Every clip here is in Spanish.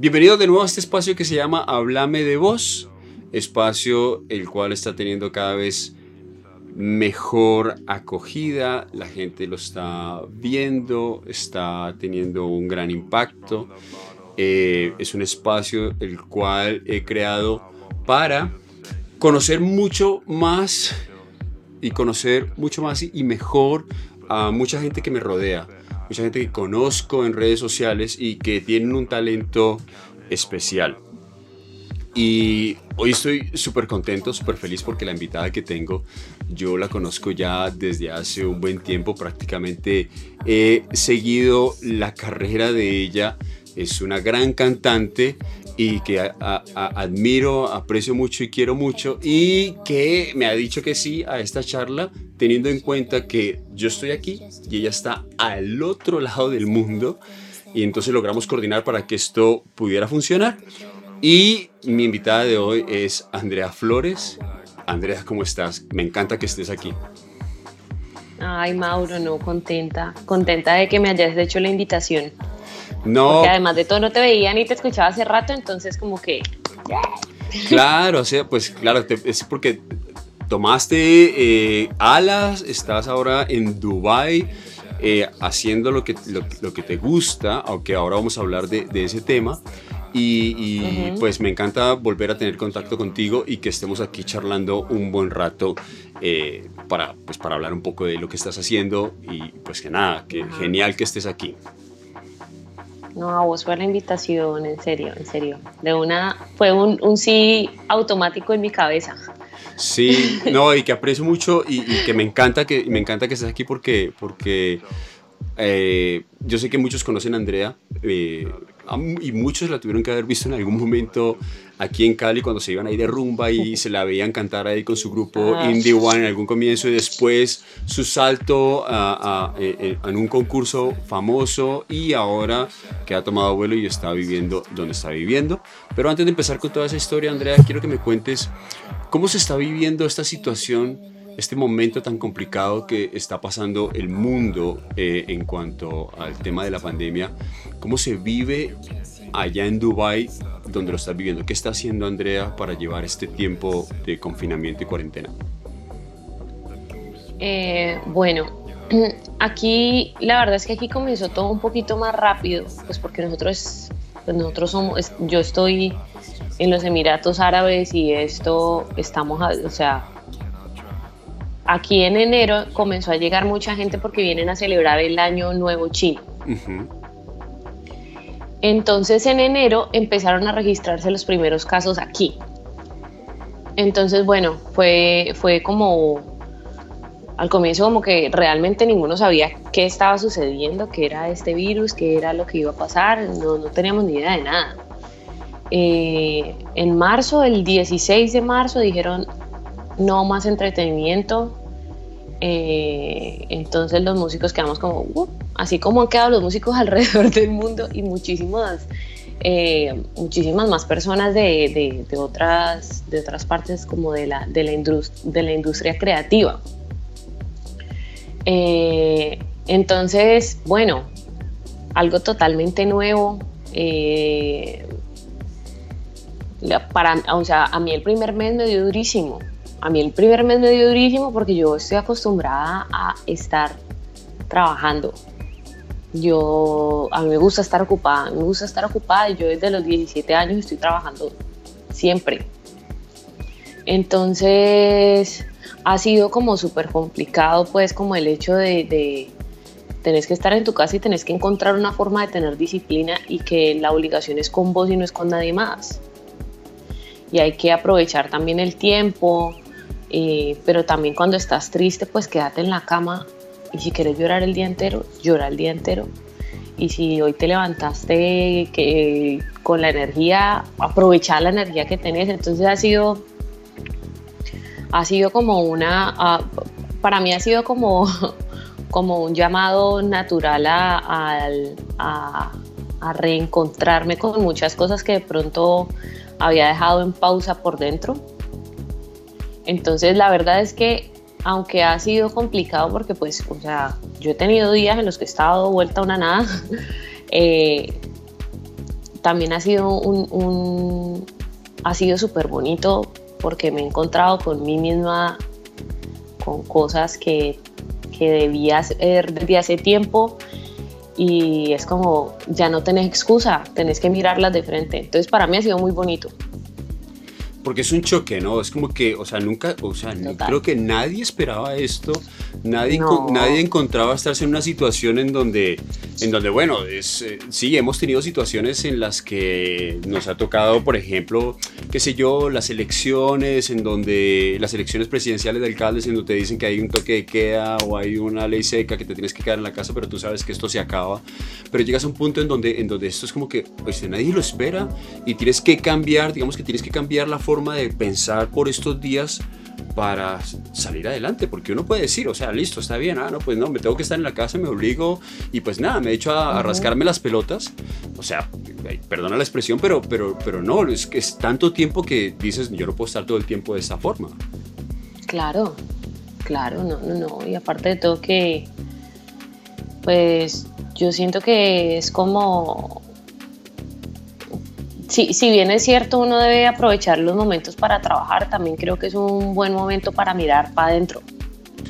Bienvenido de nuevo a este espacio que se llama Háblame de Voz, espacio el cual está teniendo cada vez mejor acogida, la gente lo está viendo, está teniendo un gran impacto. Eh, es un espacio el cual he creado para conocer mucho más y conocer mucho más y mejor a mucha gente que me rodea, mucha gente que conozco en redes sociales y que tienen un talento especial. Y hoy estoy súper contento, súper feliz porque la invitada que tengo, yo la conozco ya desde hace un buen tiempo, prácticamente he seguido la carrera de ella, es una gran cantante y que admiro, aprecio mucho y quiero mucho y que me ha dicho que sí a esta charla teniendo en cuenta que yo estoy aquí y ella está al otro lado del mundo y entonces logramos coordinar para que esto pudiera funcionar. Y mi invitada de hoy es Andrea Flores. Andrea, ¿cómo estás? Me encanta que estés aquí. Ay, Mauro, no, contenta. Contenta de que me hayas hecho la invitación. No. Porque además de todo no te veía ni te escuchaba hace rato, entonces como que... Claro, o sea, pues claro, es porque tomaste eh, alas, estás ahora en Dubai eh, haciendo lo que, lo, que te gusta, aunque ahora vamos a hablar de, de ese tema. Y, pues me encanta volver a tener contacto contigo y que estemos aquí charlando un buen rato eh, para, pues para hablar un poco de lo que estás haciendo y pues que nada, que genial que estés aquí. No, a vos fue la invitación, en serio, en serio. De una, fue un, un sí automático en mi cabeza. Sí, no, y que aprecio mucho y, que me encanta que me encanta que estés aquí porque, porque eh, yo sé que muchos conocen a Andrea eh, y muchos la tuvieron que haber visto en algún momento aquí en Cali cuando se iban ahí de rumba y se la veían cantar ahí con su grupo ah. Indie One en algún comienzo y después su salto a, eh, eh, en un concurso famoso y ahora que ha tomado vuelo y está viviendo donde está viviendo. Pero antes de empezar con toda esa historia, Andrea, quiero que me cuentes cómo se está viviendo esta situación este momento tan complicado que está pasando el mundo eh, en cuanto al tema de la pandemia, ¿cómo se vive allá en Dubai donde lo estás viviendo? ¿Qué está haciendo Andrea para llevar este tiempo de confinamiento y cuarentena? Eh, bueno, aquí la verdad es que aquí comenzó todo un poquito más rápido, pues porque nosotros, pues nosotros somos, yo estoy en los Emiratos Árabes y esto estamos, o sea, aquí en enero comenzó a llegar mucha gente porque vienen a celebrar el año nuevo chino. Entonces en enero empezaron a registrarse los primeros casos aquí. Entonces, bueno, fue, fue como al comienzo como que realmente ninguno sabía qué estaba sucediendo, qué era este virus, qué era lo que iba a pasar, no, no teníamos ni idea de nada. Eh, en marzo, el 16 de marzo, dijeron no más entretenimiento, eh, entonces los músicos quedamos como, uh", así como han quedado los músicos alrededor del mundo y muchísimas, eh, muchísimas más personas de, de, otras, de otras partes como de la, de la, de la industria creativa. Eh, entonces, bueno, algo totalmente nuevo. para, o sea, a mí el primer mes me dio durísimo a mí el primer mes me dio durísimo porque yo estoy acostumbrada a estar trabajando. Yo, a mí me gusta estar ocupada, me gusta estar ocupada y yo desde los 17 años estoy trabajando siempre. Entonces, ha sido como súper complicado, pues, como el hecho de, de tenés que estar en tu casa y tenés que encontrar una forma de tener disciplina y que la obligación es con vos y no es con nadie más. Y hay que aprovechar también el tiempo, eh, pero también cuando estás triste, pues quédate en la cama y si quieres llorar el día entero, llora el día entero. Y si hoy te levantaste que, con la energía, aprovechar la energía que tenés. Entonces ha sido, ha sido como una, para mí ha sido como, como un llamado natural a, a, a reencontrarme con muchas cosas que de pronto había dejado en pausa por dentro entonces la verdad es que aunque ha sido complicado porque pues, o sea, yo he tenido días en los que he estado vuelta a una nada, eh, también ha sido un, ha sido súper bonito porque me he encontrado con mí misma con cosas que, que debía hacer desde hace tiempo y es como ya no tenés excusa, tenés que mirarlas de frente. Entonces para mí ha sido muy bonito porque es un choque, ¿no? Es como que, o sea, nunca, o sea, creo que nadie esperaba esto, nadie, nadie encontraba estarse en una situación en donde, en donde bueno, es, eh, sí, hemos tenido situaciones en las que nos ha tocado, por ejemplo, qué sé yo, las elecciones, en donde, las elecciones presidenciales de alcaldes, en donde te dicen que hay un toque de queda o hay una ley seca que te tienes que quedar en la casa, pero tú sabes que esto se acaba, pero llegas a un punto en donde, en donde esto es como que, pues nadie lo espera y tienes que cambiar, digamos que tienes que cambiar la forma forma de pensar por estos días para salir adelante, porque uno puede decir, o sea, listo, está bien, ah, no, pues no, me tengo que estar en la casa, me obligo y pues nada, me he hecho a, rascarme las pelotas, o sea, perdona la expresión, pero, pero, pero no, es que es tanto tiempo que dices, yo no puedo estar todo el tiempo de esa forma. Claro, claro, no, no, no, y aparte de todo que, pues yo siento que es como Sí, si bien es cierto, uno debe aprovechar los momentos para trabajar, también creo que es un buen momento para mirar para adentro.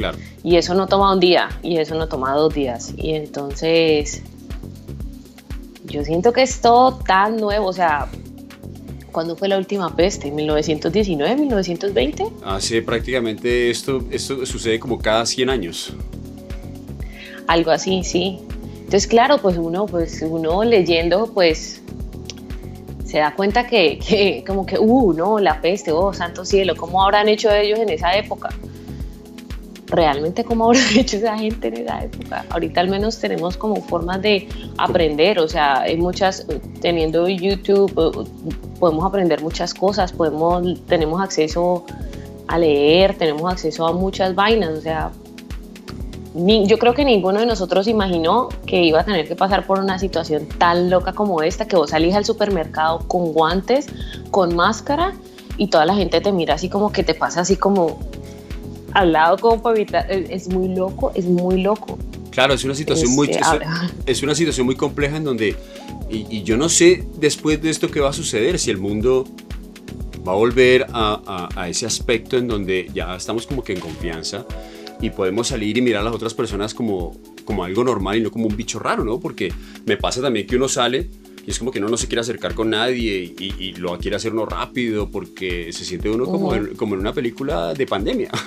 Claro. Y eso no toma un día, y eso no toma dos días. Y entonces, yo siento que es todo tan nuevo, o sea, ¿cuándo fue la última peste? ¿1919, 1920? Hace prácticamente esto, esto sucede como cada 100 años. Algo así, sí. Entonces, claro, pues uno, pues uno leyendo, pues se da cuenta que, como que, uh, no, la peste, oh, santo cielo, ¿cómo habrán hecho ellos en esa época? Realmente, ¿cómo habrán hecho esa gente en esa época? Ahorita al menos tenemos como formas de aprender, o sea, hay muchas, teniendo YouTube, eh, podemos aprender muchas cosas, podemos, tenemos acceso a leer, tenemos acceso a muchas vainas, o sea, yo creo que ninguno de nosotros imaginó que iba a tener que pasar por una situación tan loca como esta, que vos salís al supermercado con guantes, con máscara y toda la gente te mira así como que te pasa así como al lado como para evitar, es muy loco, es muy loco. Claro, es una situación muy este, es, una situación muy compleja en donde y, yo no sé después de esto qué va a suceder si el mundo va a volver a, a ese aspecto en donde ya estamos como que en confianza y podemos salir y mirar a las otras personas como, como algo normal y no como un bicho raro, ¿no? Porque me pasa también que uno sale y es como que uno no se quiere acercar con nadie y, y lo quiere hacer uno rápido porque se siente uno como, en, como en una película de pandemia.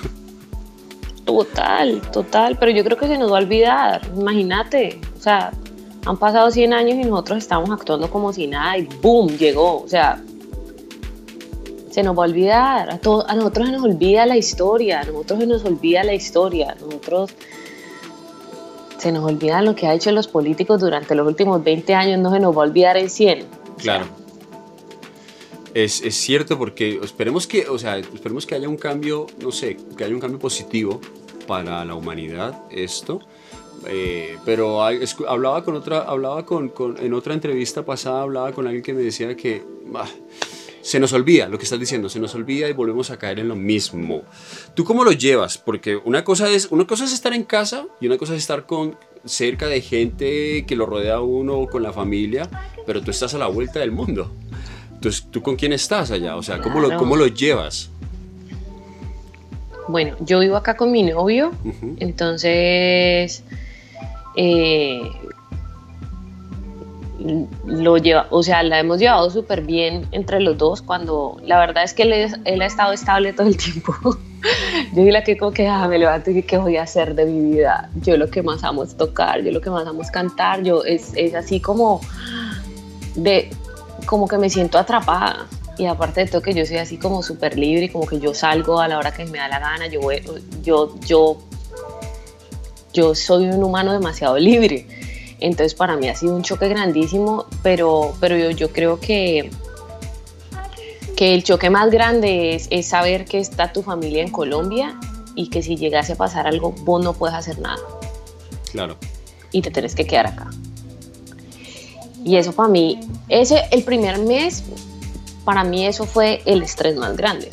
Total, total, pero yo creo que se nos va a olvidar, imagínate, o sea, han pasado 100 años y nosotros estamos actuando como si nada y ¡boom! llegó, o sea, se nos va a olvidar, a, a nosotros se nos olvida la historia, a nosotros se nos olvida la historia, a nosotros se nos olvida lo que ha hecho los políticos durante los últimos 20 años, no se nos va a olvidar en 100. Claro. Es, es, cierto porque esperemos que, o sea, esperemos que haya un cambio, no sé, que haya un cambio positivo para la humanidad esto. Eh, pero hablaba con otra, hablaba con, con, en otra entrevista pasada, hablaba con alguien que me decía que se nos olvida lo que estás diciendo, se nos olvida y volvemos a caer en lo mismo. ¿Tú cómo lo llevas? Porque una cosa es, una cosa es estar en casa y una cosa es estar con cerca de gente que lo rodea a uno con la familia, pero tú estás a la vuelta del mundo. Entonces, ¿tú con quién estás allá? O sea, ¿cómo, lo, cómo lo llevas? Bueno, yo vivo acá con mi novio, entonces eh, lo lleva, o sea, la hemos llevado súper bien entre los dos cuando la verdad es que él, ha estado estable todo el tiempo. yo soy la que como que ah, me levanto y qué voy a hacer de mi vida. Yo lo que más amo es tocar, yo lo que más amo es cantar, yo es, es así como de como que me siento atrapada y aparte de todo que yo soy así como súper libre y como que yo salgo a la hora que me da la gana, yo, yo, yo, yo soy un humano demasiado libre entonces para mí ha sido un choque grandísimo, pero, pero yo, creo que, que el choque más grande es, saber que está tu familia en Colombia y que si llegase a pasar algo, vos no puedes hacer nada. Claro. Y te tenés que quedar acá. Y eso para mí, ese, el primer mes, para mí eso fue el estrés más grande.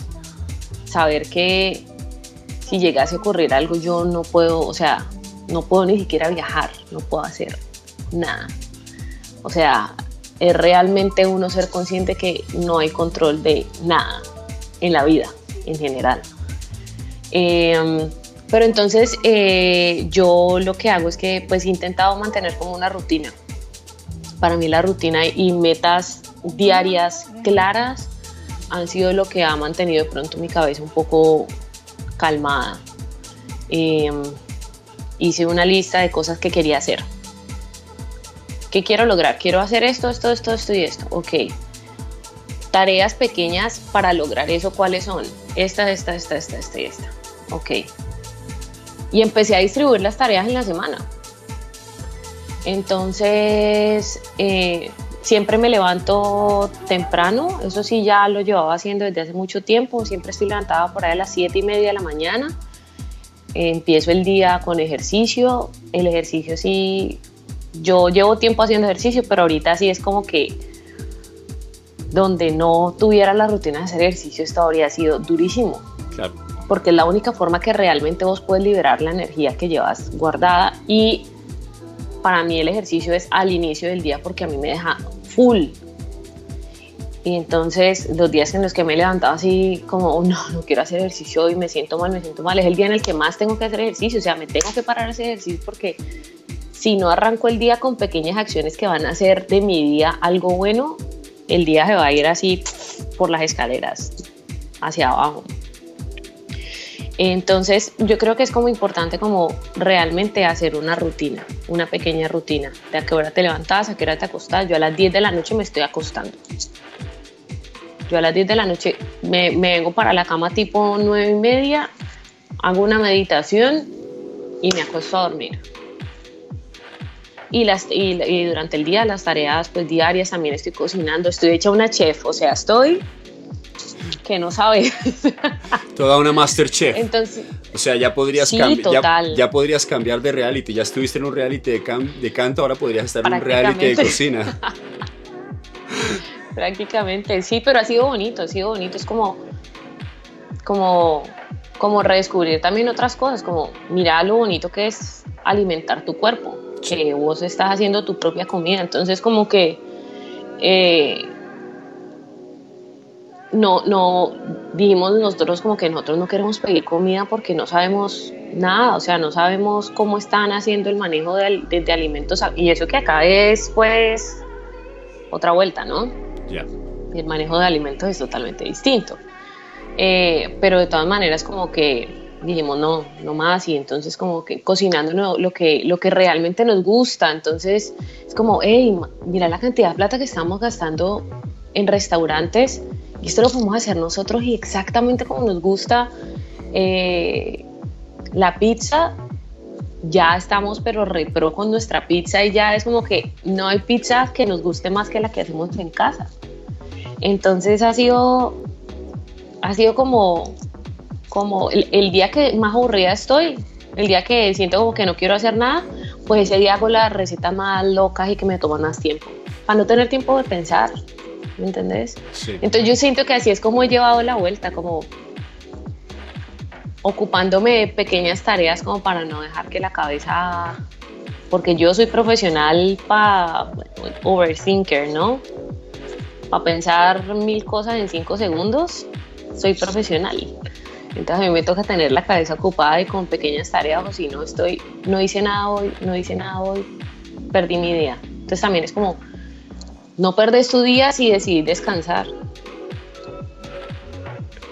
Saber que si llegase a ocurrir algo, yo no puedo, o sea, no puedo ni siquiera viajar, no puedo hacer nada. O sea, es realmente uno ser consciente que no hay control de nada en la vida en general. Em, pero entonces eh, yo lo que hago es que pues he intentado mantener como una rutina. Para mí la rutina y metas diarias claras han sido lo que ha mantenido de pronto mi cabeza un poco calmada. Em, hice una lista de cosas que quería hacer. ¿Qué quiero lograr? Quiero hacer esto, esto, esto, esto y esto. Ok. Tareas pequeñas para lograr eso, ¿cuáles son? Esta, esta, esta, esta, esta y esta. Ok. Y empecé a distribuir las tareas en la semana. Entonces, eh, siempre me levanto temprano, eso sí ya lo llevaba haciendo desde hace mucho tiempo, siempre estoy levantada por ahí a las 7 y media de la mañana, empiezo el día con ejercicio, el ejercicio sí, yo llevo tiempo haciendo ejercicio, pero ahorita sí es como que donde no tuviera la rutina de hacer ejercicio esto habría sido durísimo. Claro. Porque es la única forma que realmente vos puedes liberar la energía que llevas guardada y para mí el ejercicio es al inicio del día porque a mí me deja full. Y entonces los días en los que me he levantado así como, oh, no, no quiero hacer ejercicio y me siento mal, me siento mal, es el día en el que más tengo que hacer ejercicio, o sea, me tengo que parar ese ejercicio porque si no arranco el día con pequeñas acciones que van a hacer de mi día algo bueno, el día se va a ir así por las escaleras, hacia abajo. Entonces, yo creo que es como importante como realmente hacer una rutina, una pequeña rutina, de a qué hora te levantas, a qué hora te acostas. Yo a las 10 de la noche me estoy acostando. Yo a las 10 de la noche me, vengo para la cama tipo 9 y media, hago una meditación y me acuesto a dormir. Y, las, y, durante el día las tareas pues diarias también estoy cocinando, estoy hecha una chef, o sea, estoy que no sabes. Toda una Masterchef. Entonces, o sea, ya podrías, cambiar ya, podrías cambiar de reality. Ya estuviste en un reality de, de canto, ahora podrías estar en un reality de cocina. Prácticamente, sí, pero ha sido bonito, ha sido bonito. Es como, como, como redescubrir también otras cosas, como mirar lo bonito que es alimentar tu cuerpo, que vos estás haciendo tu propia comida. Entonces, como que eh, no, no, dijimos nosotros como que nosotros no queremos pedir comida porque no sabemos nada, o sea, no sabemos cómo están haciendo el manejo de, alimentos y eso que acá es pues otra vuelta, ¿no? Ya. El manejo de alimentos es totalmente distinto. Eh, pero de todas maneras como que dijimos no, no más y entonces como que cocinando lo que, lo que realmente nos gusta, entonces es como, hey, mira la cantidad de plata que estamos gastando en restaurantes y esto lo podemos hacer nosotros y exactamente como nos gusta eh, la pizza, ya estamos pero repro con nuestra pizza y ya es como que no hay pizza que nos guste más que la que hacemos en casa. Entonces ha sido, ha sido como, como el, el día que más aburrida estoy, el día que siento como que no quiero hacer nada, pues ese día hago las recetas más locas y que me toman más tiempo, para no tener tiempo de pensar. ¿Me entendés? Entonces yo siento que así es como he llevado la vuelta, como ocupándome de pequeñas tareas como para no dejar que la cabeza, porque yo soy profesional para overthinker, ¿no? Para pensar mil cosas en cinco segundos, soy profesional. Entonces a mí me toca tener la cabeza ocupada y con pequeñas tareas o si no estoy, no hice nada hoy, no hice nada hoy, perdí mi idea. Entonces también es como no perdes tu día si decidís descansar.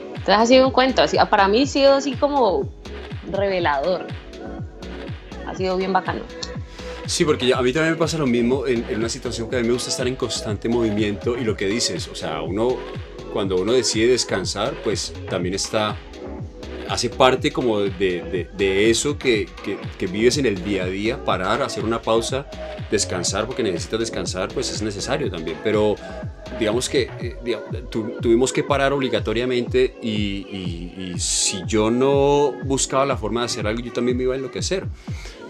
Entonces ha sido un cuento, para mí ha sido así como revelador. Ha sido bien bacano. Sí, porque a mí también me pasa lo mismo en, en, una situación que a mí me gusta estar en constante movimiento y lo que dices, o sea, uno cuando uno decide descansar, pues también está hace parte como de, de, eso que, que, vives en el día a día, parar, hacer una pausa, descansar, porque necesitas descansar, pues es necesario también. Pero digamos que eh, tuvimos que parar obligatoriamente y, y, si yo no buscaba la forma de hacer algo, yo también me iba a enloquecer.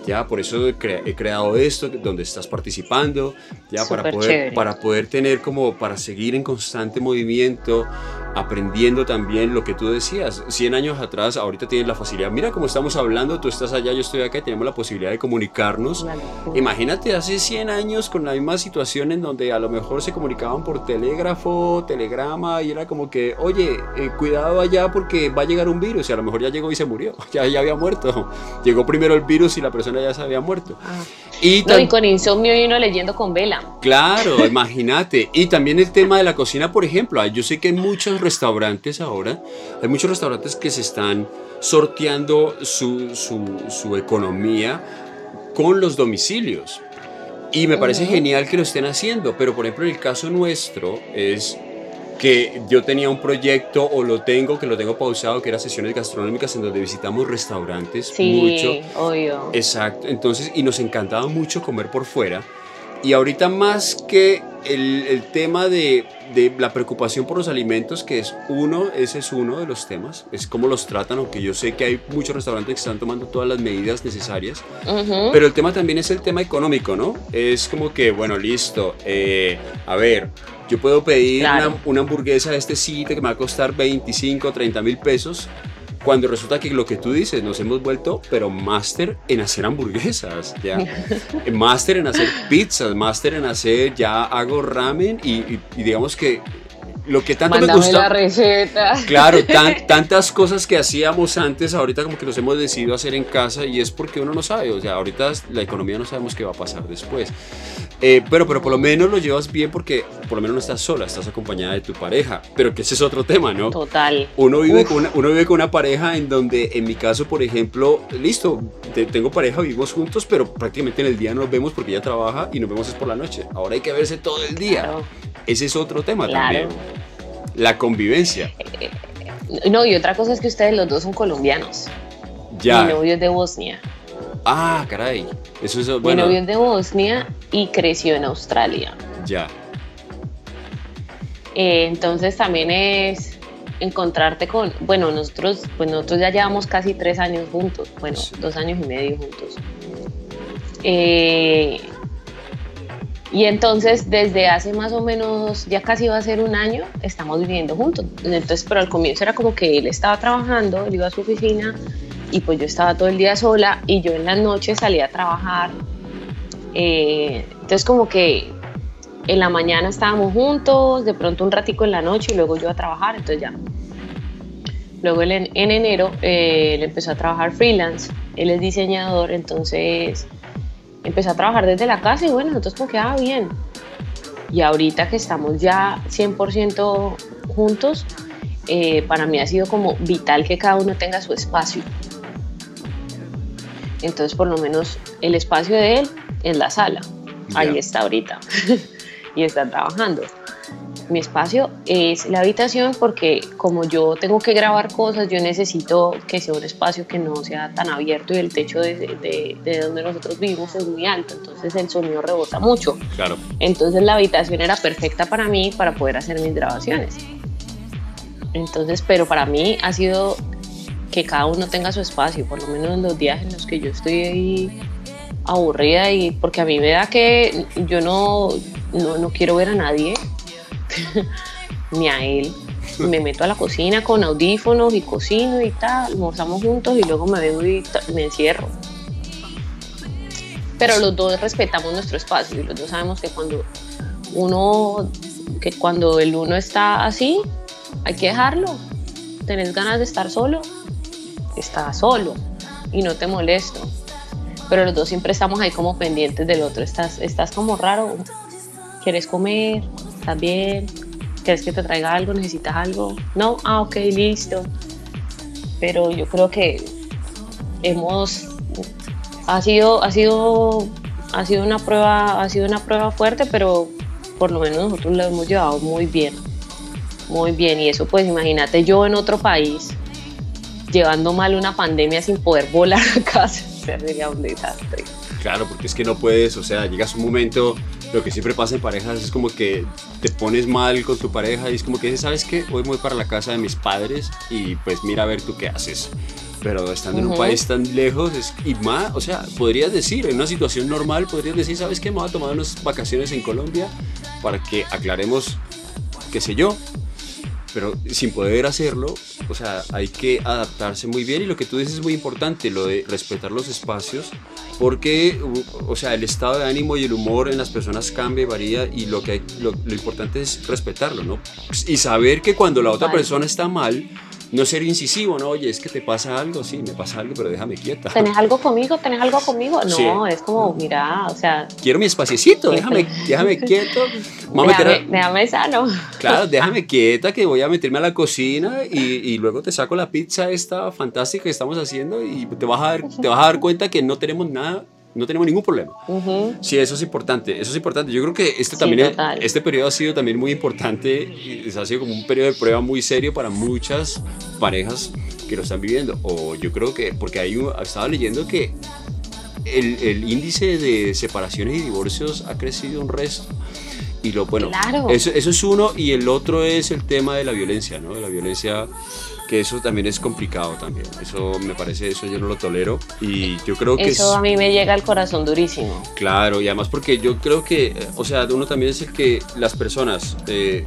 Ya, por eso he, creado esto, donde estás participando, ya, para poder, para poder tener como, para seguir en constante movimiento, aprendiendo también lo que tú decías. 100 años atrás, ahorita tienes la facilidad. Mira cómo estamos hablando, tú estás allá, yo estoy acá y tenemos la posibilidad de comunicarnos. Imagínate hace 100 años con la misma situación en donde a lo mejor se comunicaban por telégrafo, telegrama y era como que, oye, eh, cuidado allá porque va a llegar un virus y a lo mejor ya llegó y se murió, ya, ya había muerto. Llegó primero el virus y la persona ya se había muerto. Ah. Y, con insomnio y uno leyendo con vela. Claro, imagínate. Y también el tema de la cocina, por ejemplo. Yo sé que hay muchos restaurantes ahora, hay muchos restaurantes que se están sorteando su, su, economía con los domicilios. Y me parece genial que lo estén haciendo, pero por ejemplo en el caso nuestro es que yo tenía un proyecto o lo tengo, que lo tengo pausado, que era sesiones gastronómicas en donde visitamos restaurantes sí, mucho. Obvio. Exacto. Entonces, y nos encantaba mucho comer por fuera. Y ahorita más que el, el tema de, de, la preocupación por los alimentos, que es uno, ese es uno de los temas, es cómo los tratan, aunque yo sé que hay muchos restaurantes que están tomando todas las medidas necesarias, pero el tema también es el tema económico, ¿no? Es como que, bueno, listo, eh, a ver, yo puedo pedir una, una, hamburguesa de este sitio que me va a costar 25 o 30 mil pesos. Cuando resulta que lo que tú dices, nos hemos vuelto, pero máster en hacer hamburguesas, ¿ya? máster en hacer pizzas, máster en hacer, ya hago ramen y digamos que lo que tanto me gusta. la receta. Claro, tantas cosas que hacíamos antes, ahorita como que nos hemos decidido hacer en casa y es porque uno no sabe, o sea, ahorita la economía no sabemos qué va a pasar después. Eh, pero, pero por lo menos lo llevas bien porque por lo menos no estás sola, estás acompañada de tu pareja, pero que ese es otro tema, ¿no? Total. Uno vive, con una, uno vive con una pareja en donde, en mi caso, por ejemplo, listo, tengo pareja, vivimos juntos, pero prácticamente en el día nos vemos porque ella trabaja y nos vemos es por la noche. Ahora hay que verse todo el día. Ese es otro tema también. La convivencia. Eh, no, y otra cosa es que ustedes los dos son colombianos. Ya. Mi novio es de Bosnia. Ah, caray. Eso es, bueno. Mi novio es de Bosnia y creció en Australia. Ya. Eh, entonces también es encontrarte con, bueno, nosotros, pues nosotros ya llevamos casi tres años juntos, bueno, dos años y medio juntos. Eh, y entonces desde hace más o menos, ya casi va a ser un año, estamos viviendo juntos. Entonces, pero al comienzo era como que él estaba trabajando, él iba a su oficina y pues yo estaba todo el día sola y yo en la noche salía a trabajar. Eh, entonces como que en la mañana estábamos juntos, de pronto un ratico en la noche y luego yo a trabajar, entonces ya. Luego él en, enero eh, él empezó a trabajar freelance, él es diseñador, entonces empecé a trabajar desde la casa y bueno, nosotros como quedaba bien. Y ahorita que estamos ya 100% juntos, eh, para mí ha sido como vital que cada uno tenga su espacio. Entonces, por lo menos el espacio de él es la sala. Ahí está ahorita. y está trabajando mi espacio es la habitación porque como yo tengo que grabar cosas, yo necesito que sea un espacio que no sea tan abierto y el techo de, de, donde nosotros vivimos es muy alto, entonces el sonido rebota mucho. Claro. Entonces la habitación era perfecta para mí para poder hacer mis grabaciones. Entonces, pero para mí ha sido que cada uno tenga su espacio, por lo menos en los días en los que yo estoy ahí aburrida y porque a mí me da que yo no, no, no quiero ver a nadie ni a él. Me meto a la cocina con audífonos y cocino y tal, almorzamos juntos y luego me vengo y me encierro. Pero los dos respetamos nuestro espacio y los dos sabemos que cuando uno, que cuando el uno está así, hay que dejarlo. Tenés ganas de estar solo, está solo y no te molesto. Pero los dos siempre estamos ahí como pendientes del otro. Estás, estás como raro, quieres comer, ¿Estás bien? ¿Quieres que te traiga algo? ¿Necesitas algo? No, ah, ok, listo. Pero yo creo que hemos ha sido ha sido ha sido una prueba ha sido una prueba fuerte, pero por lo menos nosotros lo hemos llevado muy bien. Muy bien, y eso pues imagínate yo en otro país llevando mal una pandemia sin poder volar a casa, sería un desastre. Claro, porque es que no puedes, o sea, llegas un momento lo que siempre pasa en parejas es como que te pones mal con tu pareja y es como que dices, ¿sabes qué? Hoy voy para la casa de mis padres y pues mira a ver tú qué haces. Pero estando en un país tan lejos, es, y más, o sea, podrías decir, en una situación normal, podrías decir, ¿sabes qué? Me voy a tomar unas vacaciones en Colombia para que aclaremos, qué sé yo. Pero sin poder hacerlo, o sea, hay que adaptarse muy bien y lo que tú dices es muy importante, lo de respetar los espacios, porque, o sea, el estado de ánimo y el humor en las personas cambia y varía y lo, que lo, importante es respetarlo, ¿no? Y saber que cuando la otra persona está mal, no ser incisivo, ¿no? Oye, es que te pasa algo, sí, me pasa algo, pero déjame quieta. ¿Tenés algo conmigo? ¿Tenés algo conmigo? No, es como, mira, o sea... Quiero mi espaciecito, déjame, déjame quieto. déjame, déjame sano. Claro, déjame quieta que voy a meterme a la cocina y, y, luego te saco la pizza esta fantástica que estamos haciendo y te vas a dar, te vas a dar cuenta que no tenemos nada no tenemos ningún problema. Sí, eso es importante, eso es importante. Yo creo que este, también, este periodo ha sido también muy importante, ha sido como un periodo de prueba muy serio para muchas parejas que lo están viviendo. O yo creo que, porque ahí estaba leyendo que el, el, índice de separaciones y divorcios ha crecido un resto. Y lo bueno, eso, eso, es uno y el otro es el tema de la violencia, ¿no? De la violencia que eso también es complicado también. Eso me parece, eso yo no lo tolero y yo creo que... Eso a mí me llega al corazón durísimo. Claro, y además porque yo creo que, o sea, uno también es el que las personas... Eh,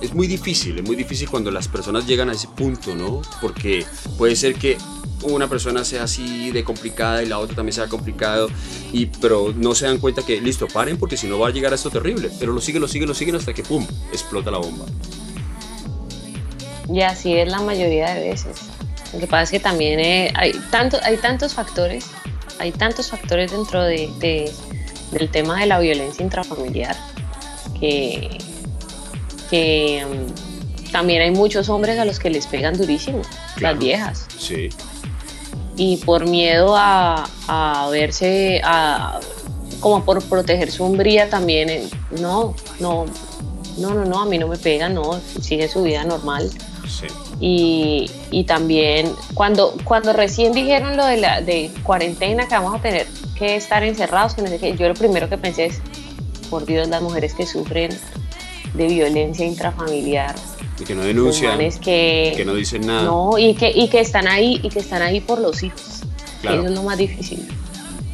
es muy difícil, es muy difícil cuando las personas llegan a ese punto, ¿no? Porque puede ser que una persona sea así de complicada y la otra también sea complicado, y, pero no se dan cuenta que, listo, paren porque si no va a llegar a esto terrible, pero lo siguen, lo siguen, lo siguen hasta que, ¡pum!, explota la bomba. Y así es la mayoría de veces. Lo que pasa es que también eh, hay, tanto, hay tantos factores, hay tantos factores dentro de, del tema de la violencia intrafamiliar que, que mm, también hay muchos hombres a los que les pegan durísimo, las viejas. Sí. Y por miedo a, a verse, a, como por proteger su hombría también, eh, no, no, no, no, no, a mí no me pegan, no, sigue su vida normal. Y, y, también cuando, cuando recién dijeron lo de la de cuarentena que vamos a tener que estar encerrados, que yo lo primero que pensé es, por Dios, las mujeres que sufren de violencia intrafamiliar. Y que no denuncian, que, que, no dicen nada. No, y que, y que están ahí, y que están ahí por los hijos. Eso es lo más difícil.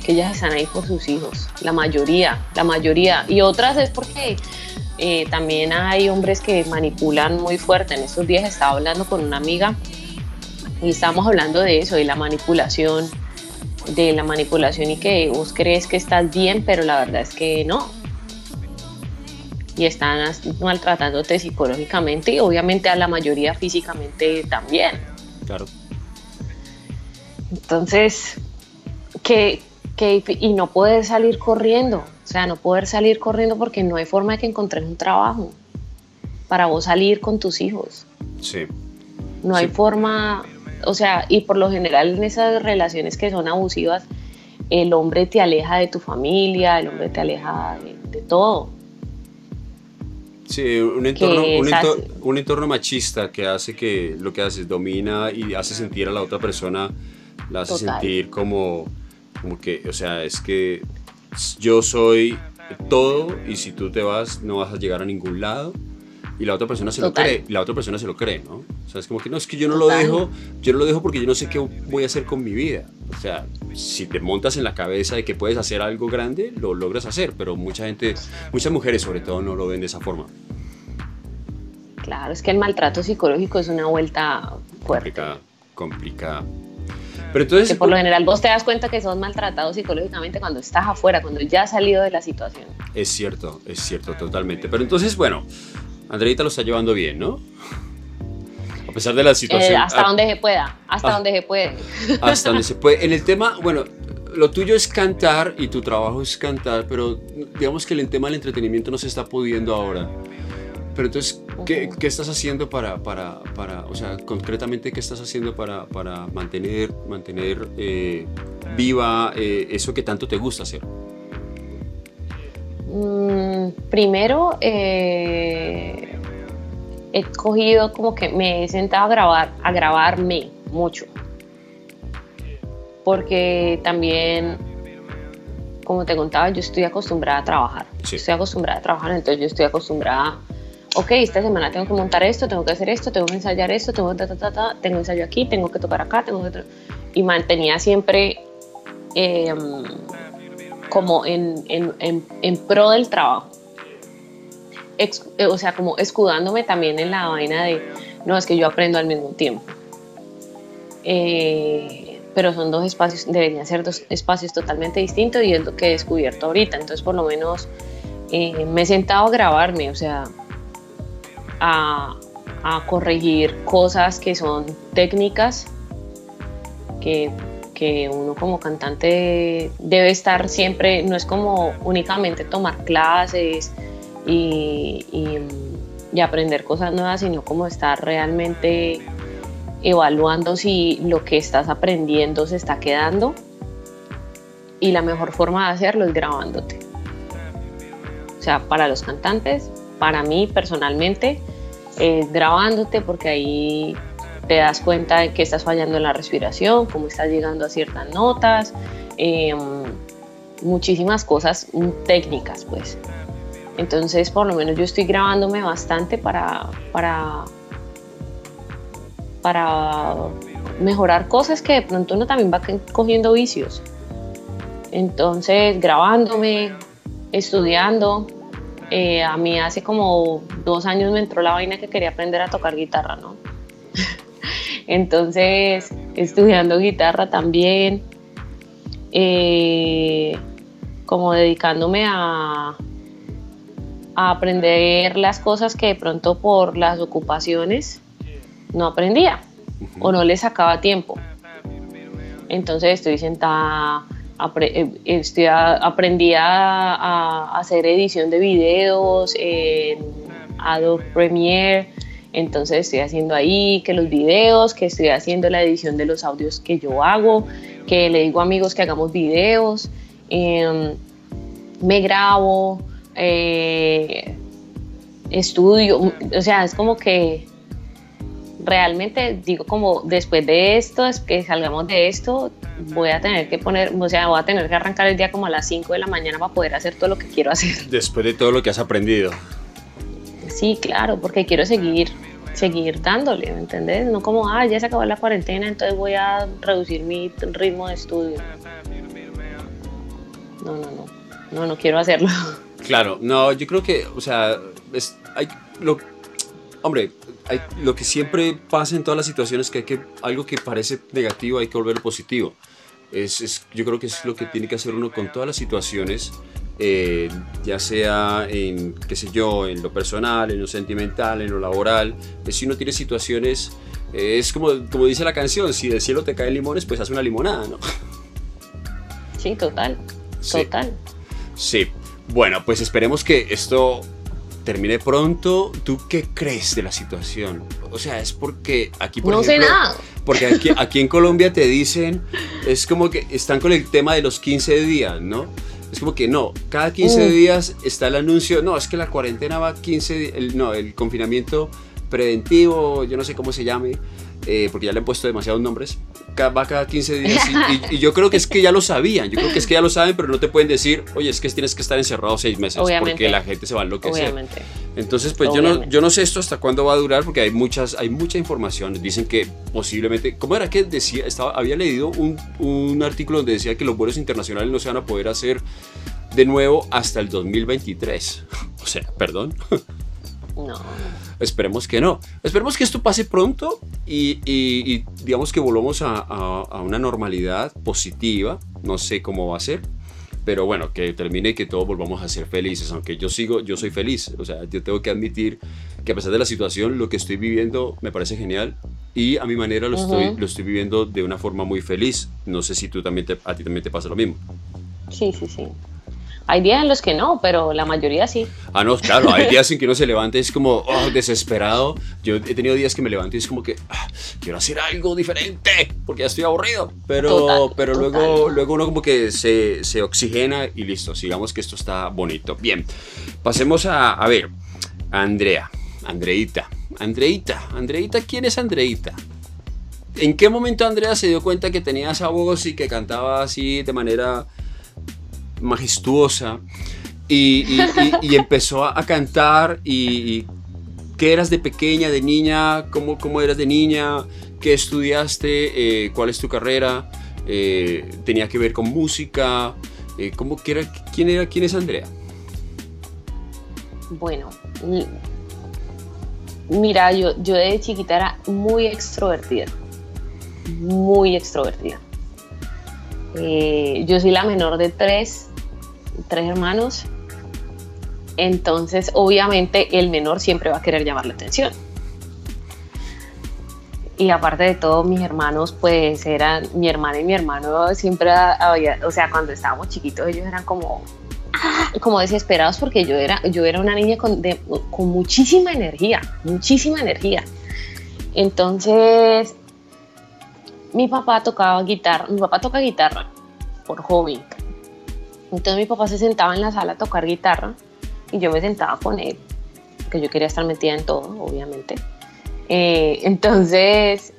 Que ellas están ahí por sus hijos. La mayoría, la mayoría. Y otras es porque eh, también hay hombres que manipulan muy fuerte. En estos días estaba hablando con una amiga y estábamos hablando de eso, de la manipulación, de la manipulación y que vos crees que estás bien, pero la verdad es que no. Y están maltratándote psicológicamente y obviamente a la mayoría físicamente también. Claro. Entonces, que, que, y no puedes salir corriendo. O sea, no poder salir corriendo porque no hay forma de que encontres un trabajo para vos salir con tus hijos. Sí. No hay forma, o sea, y por lo general en esas relaciones que son abusivas, el hombre te aleja de tu familia, el hombre te aleja de, todo. Sí, un entorno, un, entorno, machista que hace que lo que haces domina y hace sentir a la otra persona, la hace sentir como, como que, o sea, es que yo soy todo y si tú te vas no vas a llegar a ningún lado. Y la otra persona se lo cree la otra persona se lo cree no o sea es como que no es que yo no lo dejo yo no lo dejo porque yo no sé qué voy a hacer con mi vida. O sea si te montas en la cabeza de que puedes hacer algo grande lo logras hacer pero mucha gente muchas mujeres sobre todo no lo ven de esa forma. Claro es que el maltrato psicológico es una vuelta fuerte. Complicada complicada pero entonces, que por lo general vos te das cuenta que sos maltratado psicológicamente cuando estás afuera, cuando ya has salido de la situación. Es cierto, es cierto, totalmente. Pero entonces, bueno, Andreita lo está llevando bien, ¿no? A pesar de la situación. Eh, hasta donde se pueda, hasta ah. donde se puede. Hasta donde se puede. En el tema, bueno, lo tuyo es cantar y tu trabajo es cantar, pero digamos que el tema del entretenimiento no se está pudiendo ahora. Pero entonces, ¿qué, ¿qué, estás haciendo para, para, para, o sea, concretamente, qué estás haciendo para, para mantener, mantener eh, viva eh, eso que tanto te gusta hacer? Mm, primero, eh, he cogido como que me he sentado a grabar, a grabarme mucho. Porque también como te contaba, yo estoy acostumbrada a trabajar. Estoy acostumbrada a trabajar, entonces yo estoy acostumbrada ok, esta semana tengo que montar esto, tengo que hacer esto, tengo que ensayar esto, tengo que tengo ensayo aquí, tengo que tocar acá, tengo que... Y mantenía siempre em, como en, en, en, pro del trabajo. eh, o sea, como escudándome también en la vaina de, no, es que yo aprendo al mismo tiempo. Eh, pero son dos espacios, deberían ser dos espacios totalmente distintos y es lo que he descubierto ahorita. Entonces, por lo menos eh, me he sentado a grabarme, o sea, a, corregir cosas que son técnicas que que uno como cantante debe estar siempre, no es como únicamente tomar clases y, aprender cosas nuevas, sino como estar realmente evaluando si lo que estás aprendiendo se está quedando. Y la mejor forma de hacerlo es grabándote. O sea, para los cantantes, para mí personalmente, es grabándote porque ahí te das cuenta de que estás fallando en la respiración, cómo estás llegando a ciertas notas, em, muchísimas cosas técnicas, pues. Entonces, por lo menos yo estoy grabándome bastante para, para, para mejorar cosas que de pronto uno también va cogiendo vicios. Entonces, grabándome, estudiando. Eh, a mí hace como dos años me entró la vaina que quería aprender a tocar guitarra, ¿no? Entonces, estudiando guitarra también, eh, como dedicándome a, a aprender las cosas que de pronto por las ocupaciones no aprendía o no le sacaba tiempo. Entonces estoy sentada, eh, aprendí a, hacer edición de videos en Adobe Premiere, entonces estoy haciendo ahí que los videos, que estoy haciendo la edición de los audios que yo hago, que le digo a amigos que hagamos videos, em, me grabo, eh, estudio, o sea, es como que realmente digo como después de esto, es que salgamos de esto, voy a tener que poner, o sea, voy a tener que arrancar el día como a las 5 de la mañana para poder hacer todo lo que quiero hacer. Después de todo lo que has aprendido. Sí, claro, porque quiero seguir seguir dándole, ¿me entendés? No como, ah, ya se acabó la cuarentena, entonces voy a reducir mi ritmo de estudio. No, no, no, no, no quiero hacerlo. Claro, no, yo creo que, o sea, es, hay, lo, hombre, hay, lo que siempre pasa en todas las situaciones que hay que, algo que parece negativo hay que volverlo positivo. Es, es, yo creo que es lo que tiene que hacer uno con todas las situaciones eh, ya sea en, qué sé yo, en lo personal, en lo sentimental, en lo laboral, si uno tiene situaciones, eh, es como, como dice la canción, si del cielo te caen limones, pues haz una limonada, ¿no? Sí, total, total. Sí, bueno, pues esperemos que esto termine pronto. ¿Tú qué crees de la situación? O sea, es porque aquí, por no sé nada. Porque aquí, aquí en Colombia te dicen, es como que están con el tema de los 15 días, ¿no? Es como que no, cada 15 días está el anuncio, no, es que la cuarentena va 15, el, no, el confinamiento preventivo, yo no sé cómo se llame, eh, porque ya le han puesto demasiados nombres, va cada 15 días y, yo creo que es que ya lo sabían, yo creo que es que ya lo saben, pero no te pueden decir, oye, es que tienes que estar encerrado seis meses porque la gente se va a enloquecer. Obviamente. Entonces, pues yo no, yo no sé esto hasta cuándo va a durar porque hay, muchas, hay mucha información. Dicen que posiblemente, ¿cómo era que decía? Estaba, había leído un, un artículo donde decía que los vuelos internacionales no se van a poder hacer de nuevo hasta el 2023. O sea, perdón. No. Esperemos que no. Esperemos que esto pase pronto y, digamos que volvamos a, una normalidad positiva. No sé cómo va a ser, pero bueno, que termine y que todos volvamos a ser felices. Aunque yo sigo, yo soy feliz. O sea, yo tengo que admitir que a pesar de la situación, lo que estoy viviendo me parece genial y a mi manera lo, estoy, lo estoy viviendo de una forma muy feliz. No sé si tú también a ti también te pasa lo mismo. Sí, sí, sí. Hay días en los que no, pero la mayoría sí. Ah, no, claro, hay días en que uno se levanta y es como oh, desesperado. Yo he tenido días que me levanto y es como que ah, quiero hacer algo diferente porque ya estoy aburrido. Pero, pero luego, luego uno como que se, se, oxigena y listo, sigamos que esto está bonito. Bien, pasemos a, a ver, Andrea, Andreita, Andreita, Andreita, ¿quién es Andreita? ¿En qué momento Andrea se dio cuenta que tenía esa voz y que cantaba así de manera majestuosa y, empezó a, cantar y, ¿qué eras de pequeña, de niña? ¿Cómo, cómo eras de niña? ¿Qué estudiaste? Eh, ¿Cuál es tu carrera? Eh, ¿Tenía que ver con música? Eh, ¿cómo, era, quién, era, ¿Quién es Andrea? Bueno, mira, yo, yo de chiquita era muy extrovertida, muy extrovertida. Eh, yo soy la menor de tres, tres hermanos, entonces obviamente el menor siempre va a querer llamar la atención. Y aparte de todo, mis hermanos, pues eran, mi hermana y mi hermano siempre había, o sea, cuando estábamos chiquitos, ellos eran como, como desesperados porque yo era, yo era una niña con muchísima energía, muchísima energía. Entonces, mi papá tocaba guitarra, mi papá toca guitarra por hobby. Entonces mi papá se sentaba en la sala a tocar guitarra y yo me sentaba con él, que yo quería estar metida en todo, obviamente. Eh, entonces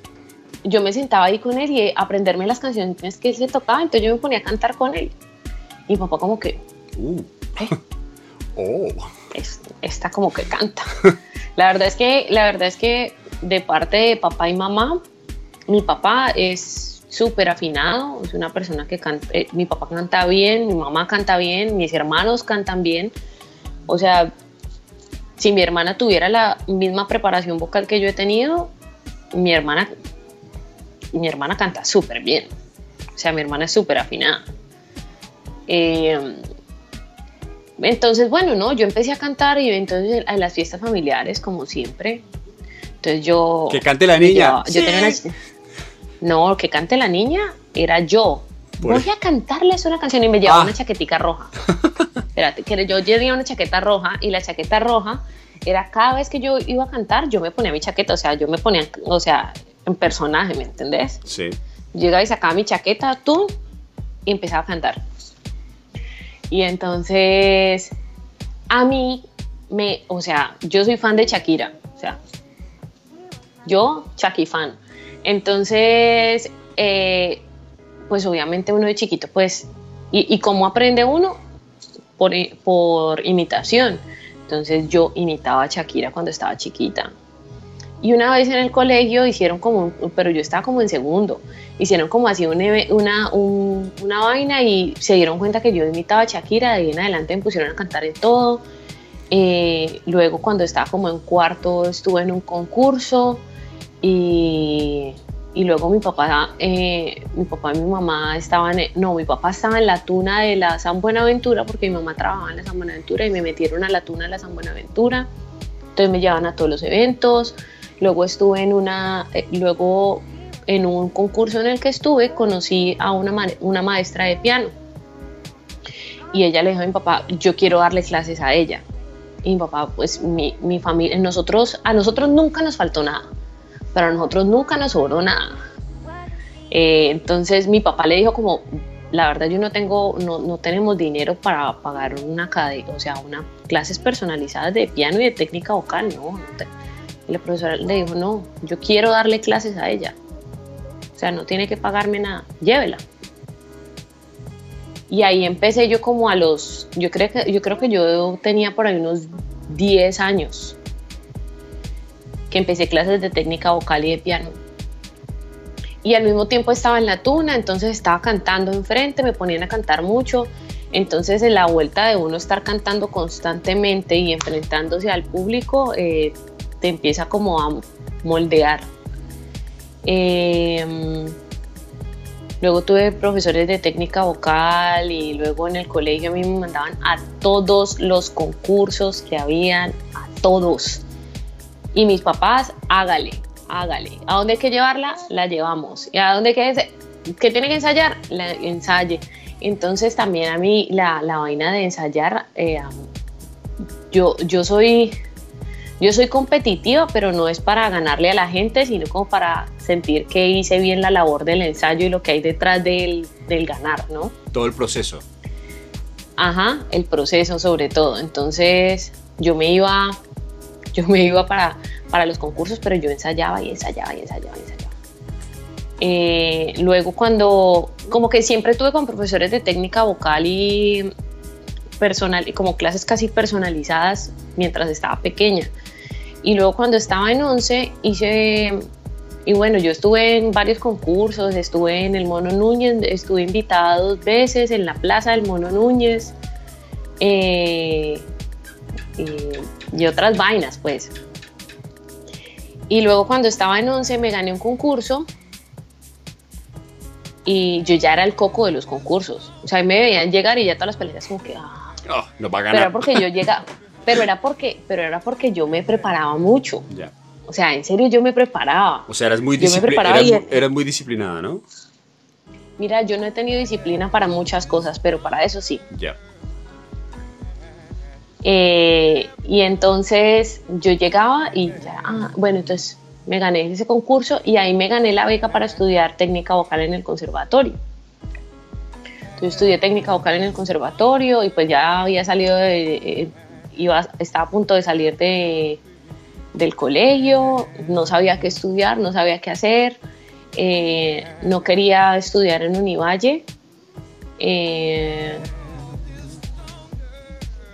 yo me sentaba ahí con él y aprenderme las canciones que él se tocaba, entonces yo me ponía a cantar con él. Y mi papá como que, Uh. Oh. esta como que canta. La verdad es que, la verdad es que de parte de papá y mamá, mi papá es súper afinado, es una persona que canta, eh, mi papá canta bien, mi mamá canta bien, mis hermanos cantan bien. O sea, si mi hermana tuviera la misma preparación vocal que yo he tenido, mi hermana, mi hermana canta súper bien. O sea, mi hermana es súper afinada. Eh, entonces, bueno, no, yo empecé a cantar y entonces a las fiestas familiares, como siempre. Entonces yo... Que cante la niña. yo tenía No, que cante la niña era yo. Voy a cantarles una canción y me llevaba ah. una chaquetica roja. Espérate, que yo llevaba una chaqueta roja y la chaqueta roja era cada vez que yo iba a cantar, yo me ponía mi chaqueta, o sea, yo me ponía, o sea, en personaje, ¿me entendés? Sí. Llegaba y sacaba mi chaqueta, tú, y empezaba a cantar. Y entonces, a mí, me, o sea, yo soy fan de Shakira, o sea, yo, Shaki fan. Entonces, eh, pues obviamente uno de chiquito, pues, y, cómo aprende uno? Por, por imitación. Entonces yo imitaba a Shakira cuando estaba chiquita. Y una vez en el colegio hicieron como, pero yo estaba como en segundo, hicieron como así una, una vaina y se dieron cuenta que yo imitaba a Shakira, de ahí en adelante me pusieron a cantar en todo. Eh, luego cuando estaba como en cuarto estuve en un concurso y, y luego mi papá, eh, mi papá y mi mamá estaban, no, mi papá estaba en la tuna de la San Buenaventura porque mi mamá trabajaba en la San Buenaventura y me metieron a la tuna de la San Buenaventura. Entonces me llevaban a todos los eventos. Luego estuve en una, eh, luego en un concurso en el que estuve conocí a una, una maestra de piano. Y ella le dijo a mi papá, yo quiero darle clases a ella. Y mi papá, pues mi, mi familia, nosotros, a nosotros nunca nos faltó nada, pero a nosotros nunca nos sobró nada. Eh, entonces mi papá le dijo como, la verdad yo no tengo, no, no tenemos dinero para pagar una academia, o sea, una clases personalizadas de piano y de técnica vocal, no, no y la profesora le dijo, no, yo quiero darle clases a ella. O sea, no tiene que pagarme nada, llévela. Y ahí empecé yo como a los, yo creo que yo, creo que yo tenía por ahí unos 10 años que empecé clases de técnica vocal y de piano. Y al mismo tiempo estaba en la tuna, entonces estaba cantando enfrente, me ponían a cantar mucho. Entonces, en la vuelta de uno estar cantando constantemente y enfrentándose al público, eh, te empieza como a moldear. Em, luego tuve profesores de técnica vocal y luego en el colegio a mí me mandaban a todos los concursos que habían, a todos. Y mis papás, hágale, hágale. ¿A dónde hay que llevarla? La llevamos. ¿Y a dónde hay que, que tiene que ensayar? La ensaye. Entonces también a mí la, la vaina de ensayar, eh, yo, yo soy yo soy competitiva, pero no es para ganarle a la gente, sino como para sentir que hice bien la labor del ensayo y lo que hay detrás del, del ganar, ¿no? Todo el proceso. Ajá, el proceso sobre todo. Entonces yo me iba, yo me iba para, para los concursos, pero yo ensayaba y ensayaba y ensayaba y ensayaba. Eh, luego cuando, como que siempre tuve con profesores de técnica vocal y personal, como clases casi personalizadas mientras estaba pequeña. Y luego cuando estaba en 11 hice, y bueno, yo estuve en varios concursos, estuve en el Mono Núñez, estuve invitada dos veces en la Plaza del Mono Núñez. Eh, y, otras vainas, pues. Y luego cuando estaba en 11 me gané un concurso y yo ya era el coco de los concursos. O sea, me veían llegar y ya todas las peleas como que... Ah. Oh, no va a ganar. Pero era porque yo llegaba, pero era porque, pero era porque yo me preparaba mucho. Ya. O sea, en serio yo me preparaba. O sea, eras muy, eras, eras muy disciplinada, ¿no? Mira, yo no he tenido disciplina para muchas cosas, pero para eso sí. Ya. Eh, y entonces yo llegaba y ya, ah, bueno, entonces me gané ese concurso y ahí me gané la beca para estudiar técnica vocal en el conservatorio. Entonces estudié técnica vocal en el conservatorio y pues ya había salido de, eh, iba, estaba a punto de salir de, del colegio, no sabía qué estudiar, no sabía qué hacer. Eh, no quería estudiar en Univalle.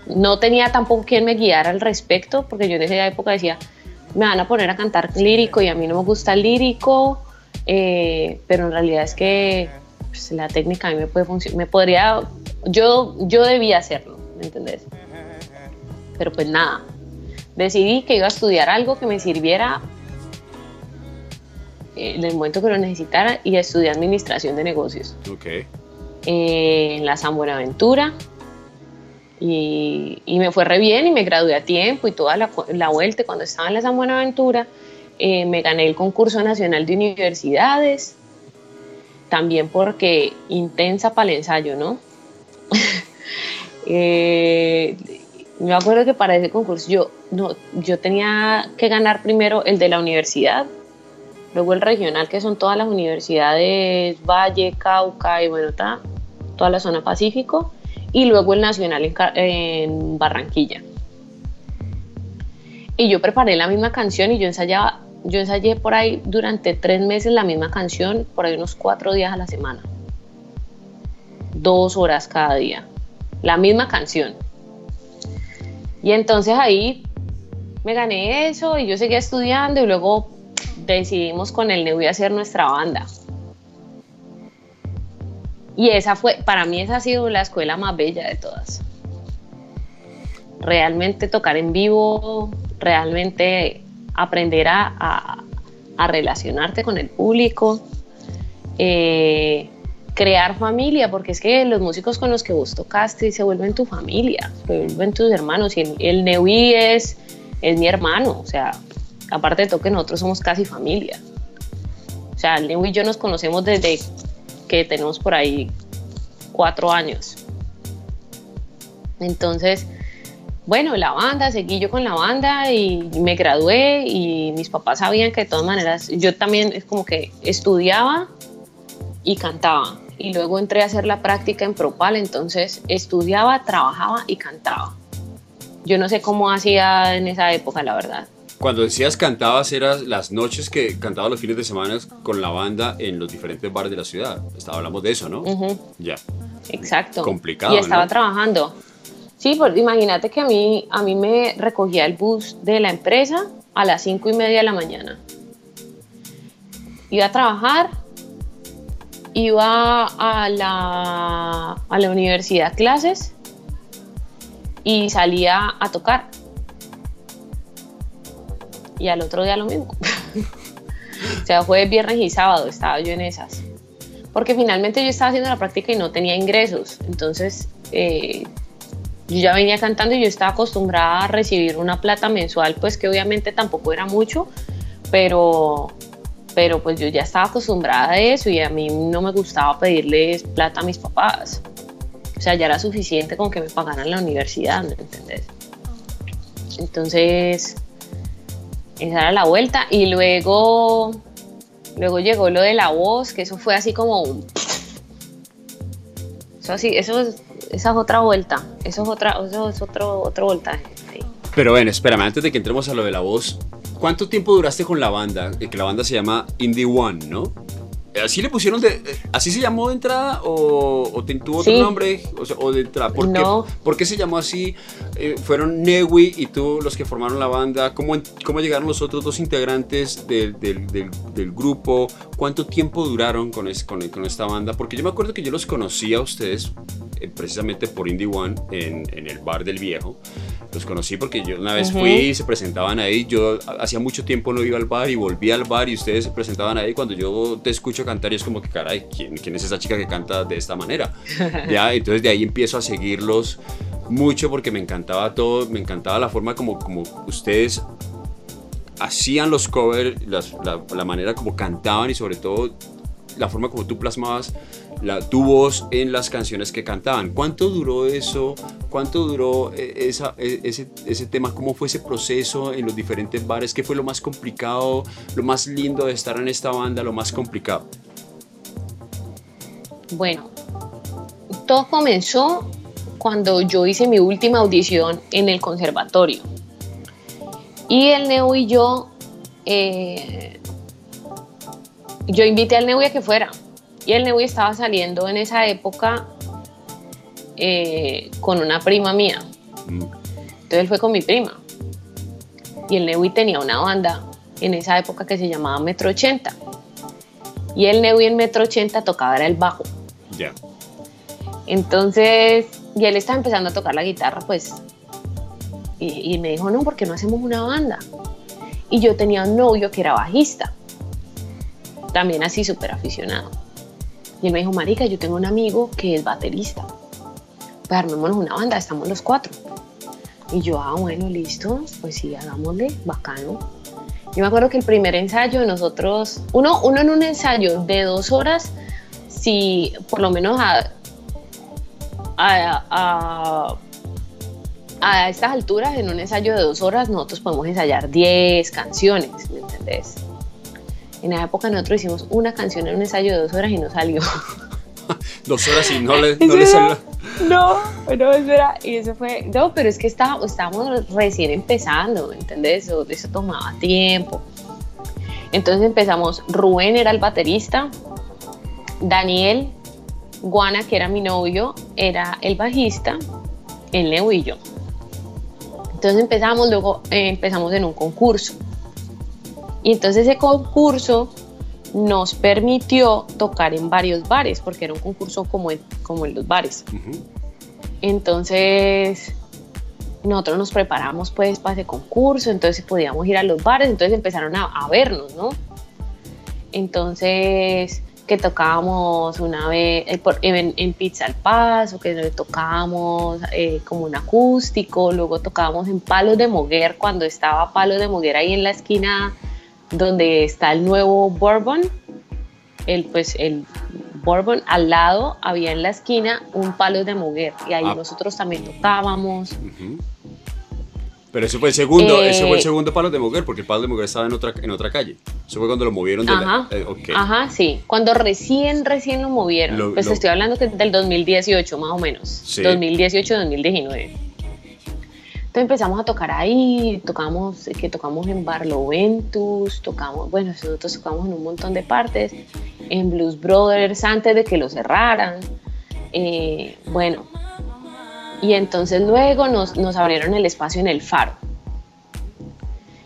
No tenía tampoco quien me guiara al respecto, porque yo en esa época decía, me van a poner a cantar lírico y a mí no me gusta el lírico, eh, pero en realidad es que pues, la técnica a mí me puede funcionar, me podría, yo, yo debía hacerlo, ¿me entendés? Pero pues nada, decidí que iba a estudiar algo que me sirviera en el momento que lo necesitara y estudié administración de negocios. Eh, en la San Buenaventura. Y, me fue re bien y me gradué a tiempo y toda la, la vuelta. Cuando estaba en la San Buenaventura, eh, me gané el concurso nacional de universidades. También porque intensa para el ensayo, ¿no? eh, me acuerdo que para ese concurso yo, no, yo tenía que ganar primero el de la universidad luego el regional, que son todas las universidades, Valle, Cauca y bueno, toda la zona Pacífico, y luego el nacional en, Barranquilla. Y yo preparé la misma canción y yo ensayaba, yo ensayé por ahí durante tres meses la misma canción, por ahí unos cuatro días a la semana. Dos horas cada día. La misma canción. Y entonces ahí me gané eso y yo seguía estudiando y luego decidimos con el Neuvi hacer nuestra banda. Y esa fue, para mí esa ha sido la escuela más bella de todas. Realmente tocar en vivo, realmente aprender a, relacionarte con el público, eh, crear familia, porque es que los músicos con los que vos tocaste se vuelven tu familia, se vuelven tus hermanos. Y el, el Neuvi es, es mi hermano, o sea, aparte de todo que nosotros somos casi familia. O sea, Leo y yo nos conocemos desde que tenemos por ahí cuatro años. Entonces, bueno, la banda, seguí yo con la banda y me gradué y mis papás sabían que de todas maneras yo también es como que estudiaba y cantaba. Y luego entré a hacer la práctica en Propal, entonces estudiaba, trabajaba y cantaba. Yo no sé cómo hacía en esa época, la verdad. Cuando decías cantabas, eran las noches que cantabas los fines de semana con la banda en los diferentes bares de la ciudad. Estaba, hablamos de eso, ¿no? Ya. Exacto. Complicado. Y estaba trabajando. Sí, pues imagínate que a mí, a mí me recogía el bus de la empresa a las cinco y media de la mañana. Iba a trabajar, iba a la, a la universidad a clases y salía a tocar y al otro día lo mismo. o sea, jueves, viernes y sábado estaba yo en esas. Porque finalmente yo estaba haciendo la práctica y no tenía ingresos. Entonces, eh, yo ya venía cantando y yo estaba acostumbrada a recibir una plata mensual, pues que obviamente tampoco era mucho, pero, pero pues yo ya estaba acostumbrada a eso y a mí no me gustaba pedirles plata a mis papás. O sea, ya era suficiente con que me pagaran la universidad, ¿me entendés? Entonces, esa era la vuelta. Y luego, luego llegó lo de la voz, que eso fue así como un... Eso así, eso es, esa es otra vuelta. Eso es otra, eso es otro, otro voltaje. Pero bueno, espérame, antes de que entremos a lo de la voz, ¿cuánto tiempo duraste con la banda? Que la banda se llama Indie One, ¿no? ¿Así le pusieron de, así se llamó de entrada o, o tuvo otro nombre o, de entrada? ¿Por, qué, ¿Por, qué, se llamó así? Eh, ¿Fueron Newi y tú los que formaron la banda? ¿Cómo, cómo llegaron los otros dos integrantes del, del, del, grupo? ¿Cuánto tiempo duraron con, con, con, esta banda? Porque yo me acuerdo que yo los conocí a ustedes eh, precisamente por Indie One en, en, el bar del viejo. Los conocí porque yo una vez fui y se presentaban ahí. Yo hacía mucho tiempo no iba al bar y volví al bar y ustedes se presentaban ahí. Cuando yo te escucho cantar y es como que, caray, ¿quién, quién es esa chica que canta de esta manera? ya, entonces de ahí empiezo a seguirlos mucho porque me encantaba todo, me encantaba la forma como, como ustedes hacían los covers, la, manera como cantaban y sobre todo la forma como tú plasmabas la, tu voz en las canciones que cantaban. ¿Cuánto duró eso? ¿Cuánto duró eh, esa, e, ese, ese, tema? ¿Cómo fue ese proceso en los diferentes bares? ¿Qué fue lo más complicado? ¿Lo más lindo de estar en esta banda? ¿Lo más complicado? Bueno, todo comenzó cuando yo hice mi última audición en el conservatorio. Y el Neu y yo, eh, yo invité al Neu a que fuera. Y el Neu estaba saliendo en esa época eh, con una prima mía. Mm. Entonces él fue con mi prima. Y el Neui tenía una banda en esa época que se llamaba Metro 80. Y el Neui en Metro 80 tocaba era el bajo. Ya. Entonces y él estaba empezando a tocar la guitarra, pues, y, me dijo, no, ¿por qué no hacemos una banda? Y yo tenía un novio que era bajista, también así súper aficionado. Y él me dijo, marica, yo tengo un amigo que es baterista, pues armémonos una banda, estamos los cuatro. Y yo, ah, bueno, listo, pues sí, hagámosle, bacano. Yo me acuerdo que el primer ensayo nosotros, uno, uno en un ensayo de dos horas, si por lo menos a, a, estas alturas, en un ensayo de dos horas, nosotros podemos ensayar 10 canciones, ¿me entendés? En la época nosotros hicimos una canción en un ensayo de dos horas y no salió. dos horas y no le, no salió. No, no, espera, y eso fue, no, pero es que estábamos, estábamos recién empezando, ¿me entendés? Eso, eso tomaba tiempo. Entonces empezamos, Rubén era el baterista, Daniel Guana, que era mi novio, era el bajista, el Leo y yo. Entonces empezamos, luego eh, empezamos en un concurso. Y entonces ese concurso nos permitió tocar en varios bares, porque era un concurso como en, como en los bares. Entonces nosotros nos preparamos pues para ese concurso, entonces podíamos ir a los bares, entonces empezaron a, a vernos, ¿no? Entonces que tocábamos una vez eh, en, Pizza al Paso, que tocábamos eh, como un acústico, luego tocábamos en Palos de Moguer, cuando estaba Palos de Moguer ahí en la esquina donde está el nuevo Bourbon, el, pues el Bourbon al lado había en la esquina un Palos de Moguer y ahí ah. nosotros también tocábamos. Pero ese fue el segundo, ese fue el eh, segundo palo de mujer, porque el palo de mujer estaba en otra, en otra calle. Eso fue cuando lo movieron de ajá, la, eh, ajá, sí. Cuando recién, recién lo movieron. pues estoy hablando del 2018, más o menos. Sí. 2018-2019. Entonces empezamos a tocar ahí, tocamos, que tocamos en Barloventus, tocamos, bueno, nosotros tocamos en un montón de partes, en Blues Brothers antes de que lo cerraran. Eh, bueno, y entonces luego nos, nos abrieron el espacio en el faro.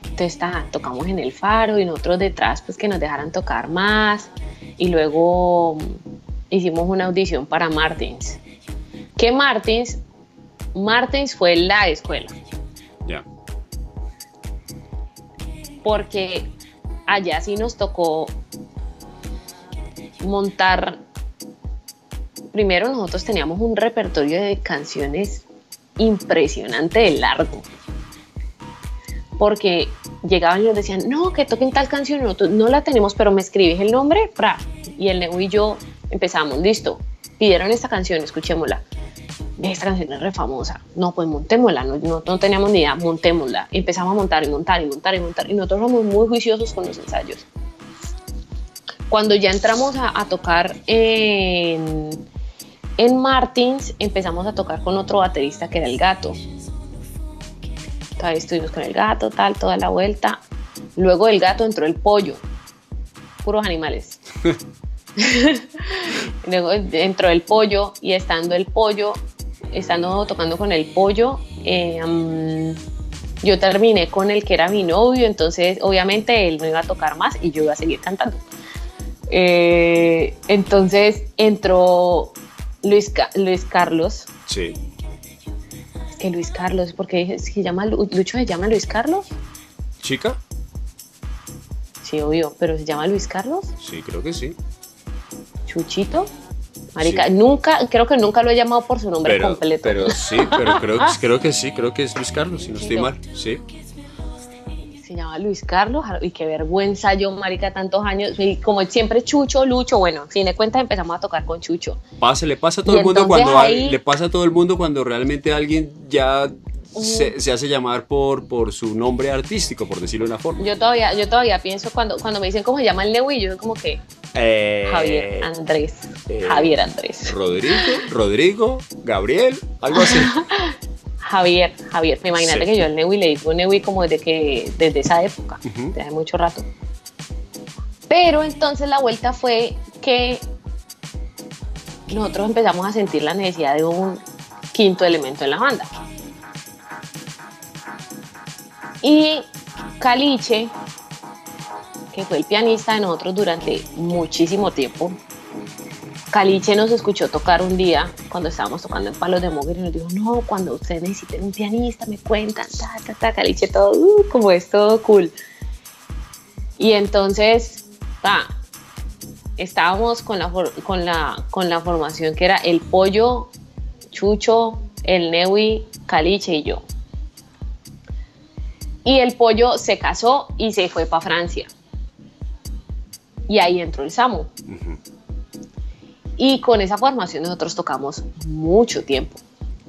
Entonces está, tocamos en el faro y nosotros detrás pues que nos dejaran tocar más. Y luego mm, hicimos una audición para Martins. ¿Qué Martins? Martins fue la escuela. Ya. Porque allá sí nos tocó montar primero nosotros teníamos un repertorio de canciones impresionante de largo. Porque llegaban y nos decían, no, que toquen tal canción, nosotros no la tenemos, pero me escribes el nombre, pra. Y el Neu y yo empezamos, listo, pidieron esta canción, escuchémosla. Esta canción es re famosa. No, pues montémosla, no, no, teníamos ni idea, montémosla. empezamos a montar y montar y montar y montar. Y nosotros somos muy juiciosos con los ensayos. Cuando ya entramos a tocar en, en Martins empezamos a tocar con otro baterista que era el gato. Todavía estuvimos con el gato, tal, toda la vuelta. Luego del gato entró el pollo. Puros animales. Luego entró el pollo y estando el pollo, estando tocando con el pollo, eh, yo terminé con el que era mi novio, entonces obviamente él no iba a tocar más y yo iba a seguir cantando. Eh, entonces entró Luis, Luis Carlos. Sí. que Luis Carlos, porque se llama Lucho se llama Luis Carlos. ¿Chica? Sí, obvio, pero se llama Luis Carlos. Sí, creo que sí. Chuchito. Marica, nunca, creo que nunca lo he llamado por su nombre completo. Pero sí, pero creo, creo que sí, creo que es Luis Carlos, si no estoy mal, sí se llama Luis Carlos, y qué vergüenza yo, marica, tantos años, y como siempre Chucho, Lucho, bueno, fin de cuentas empezamos a tocar con Chucho. Pasa, le pasa a todo el mundo cuando le pasa a todo el mundo cuando realmente alguien ya se, hace llamar por, por su nombre artístico, por decirlo de una forma. Yo todavía, yo todavía pienso cuando, cuando me dicen cómo se llama el Lewy, yo como que eh, Javier Andrés. Eh, Javier Andrés. Rodrigo, Rodrigo, Gabriel, algo así. Javier, Javier, imagínate que yo al Newi le digo Newi como desde que, desde esa época, desde hace mucho rato. Pero entonces la vuelta fue que nosotros empezamos a sentir la necesidad de un quinto elemento en la banda. Y Caliche, que fue el pianista de nosotros durante muchísimo tiempo, Caliche nos escuchó tocar un día cuando estábamos tocando en Palos de Mogre y nos dijo, no, cuando ustedes necesiten un pianista, me cuentan, ta, ta, ta, Caliche todo, uh, como es todo cool. Y entonces, ta, estábamos con la, con, la, con la formación que era el Pollo, Chucho, el Newi, Caliche y yo. Y el Pollo se casó y se fue para Francia. Y ahí entró el Samu. Y con esa formación nosotros tocamos mucho tiempo.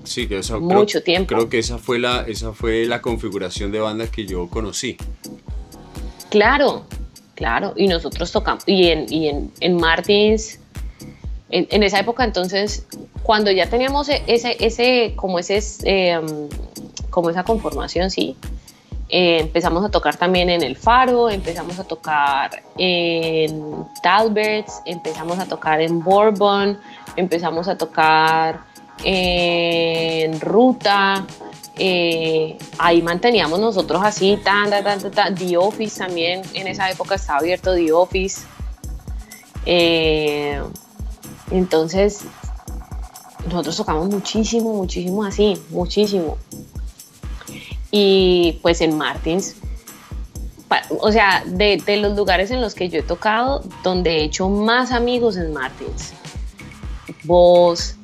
Sí, que eso, mucho tiempo. Creo que esa fue, la, esa fue la configuración de banda que yo conocí. Claro, claro. Y nosotros tocamos, y en, y en, en Martins, en, esa época entonces, cuando ya teníamos e, ese, ese como, ese, eh, como esa conformación, sí, eh, empezamos a tocar también en El Faro, empezamos a tocar en Talberts, empezamos a tocar en Bourbon, empezamos a tocar en Ruta. Eh, ahí manteníamos nosotros así, tan, tan, tan, The Office también, en esa época estaba abierto The Office. Eh, entonces, nosotros tocamos muchísimo, muchísimo así, muchísimo y pues en Martins. O sea, de, los lugares en los que yo he tocado, donde he hecho más amigos en Martins. Vos,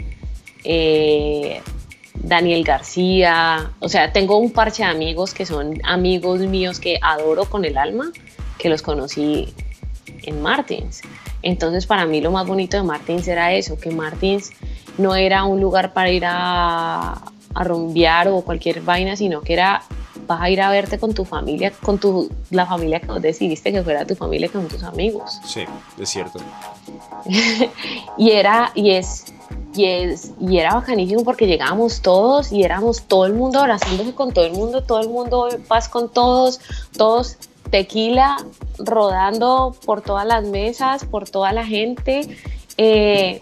eh, Daniel García, o sea, tengo un parche de amigos que son amigos míos que adoro con el alma, que los conocí en Martins. Entonces, para mí lo más bonito de Martins era eso, que Martins no era un lugar para ir a, a rumbear o cualquier vaina, sino que era vas a ir a verte con tu familia, con tu, la familia que vos decidiste que fuera tu familia, con tus amigos. Sí, es cierto. y era, y es, y es, y era bacanísimo porque llegábamos todos y éramos todo el mundo abrazándose con todo el mundo, todo el mundo en paz con todos, todos tequila rodando por todas las mesas, por toda la gente. Eh,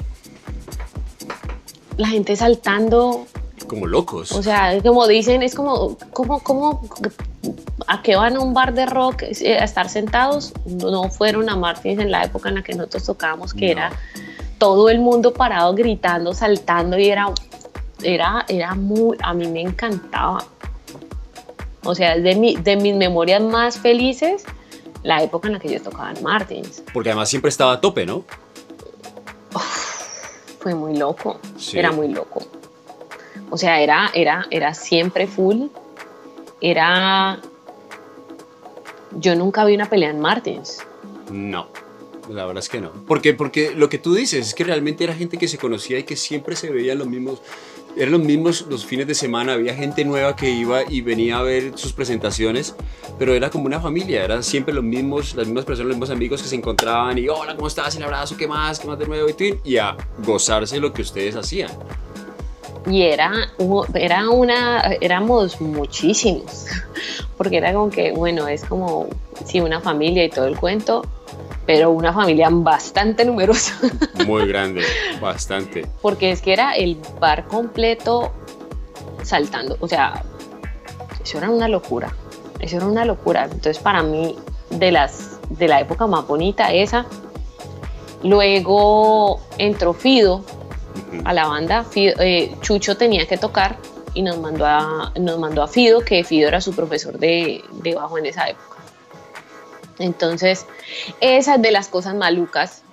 la gente saltando, como locos. O sea, como dicen, es como, como, como, ¿a qué van a un bar de rock eh, a estar sentados? No fueron a Martins en la época en la que nosotros tocábamos, que era todo el mundo parado, gritando, saltando y era, era, era muy, a mí me encantaba. O sea, de, mi, de mis memorias más felices, la época en la que yo tocaba en Martins. Porque además siempre estaba a tope, ¿no? fue muy loco, era muy loco. O sea, era, era, era siempre full. Era. Yo nunca vi una pelea en Martins. No, la verdad es que no. Porque, porque lo que tú dices es que realmente era gente que se conocía y que siempre se veían los mismos. Eran los mismos los fines de semana, había gente nueva que iba y venía a ver sus presentaciones, pero era como una familia, eran siempre los mismos, las mismas personas, los mismos amigos que se encontraban y hola, ¿cómo estás? El abrazo, ¿qué más? ¿Qué más de nuevo? Y a gozarse lo que ustedes hacían y era, era una, éramos muchísimos, porque era como que, bueno, es como, sí, una familia y todo el cuento, pero una familia bastante numerosa. Muy grande, bastante. Porque es que era el bar completo saltando, o sea, eso era una locura, eso era una locura. Entonces para mí, de, las, de la época más bonita esa, luego a la banda. Eh, Chucho tenía que tocar y nos mandó a, nos mandó a Fido, que Fido era su profesor de, bajo en esa época. Entonces, esa es de las cosas malucas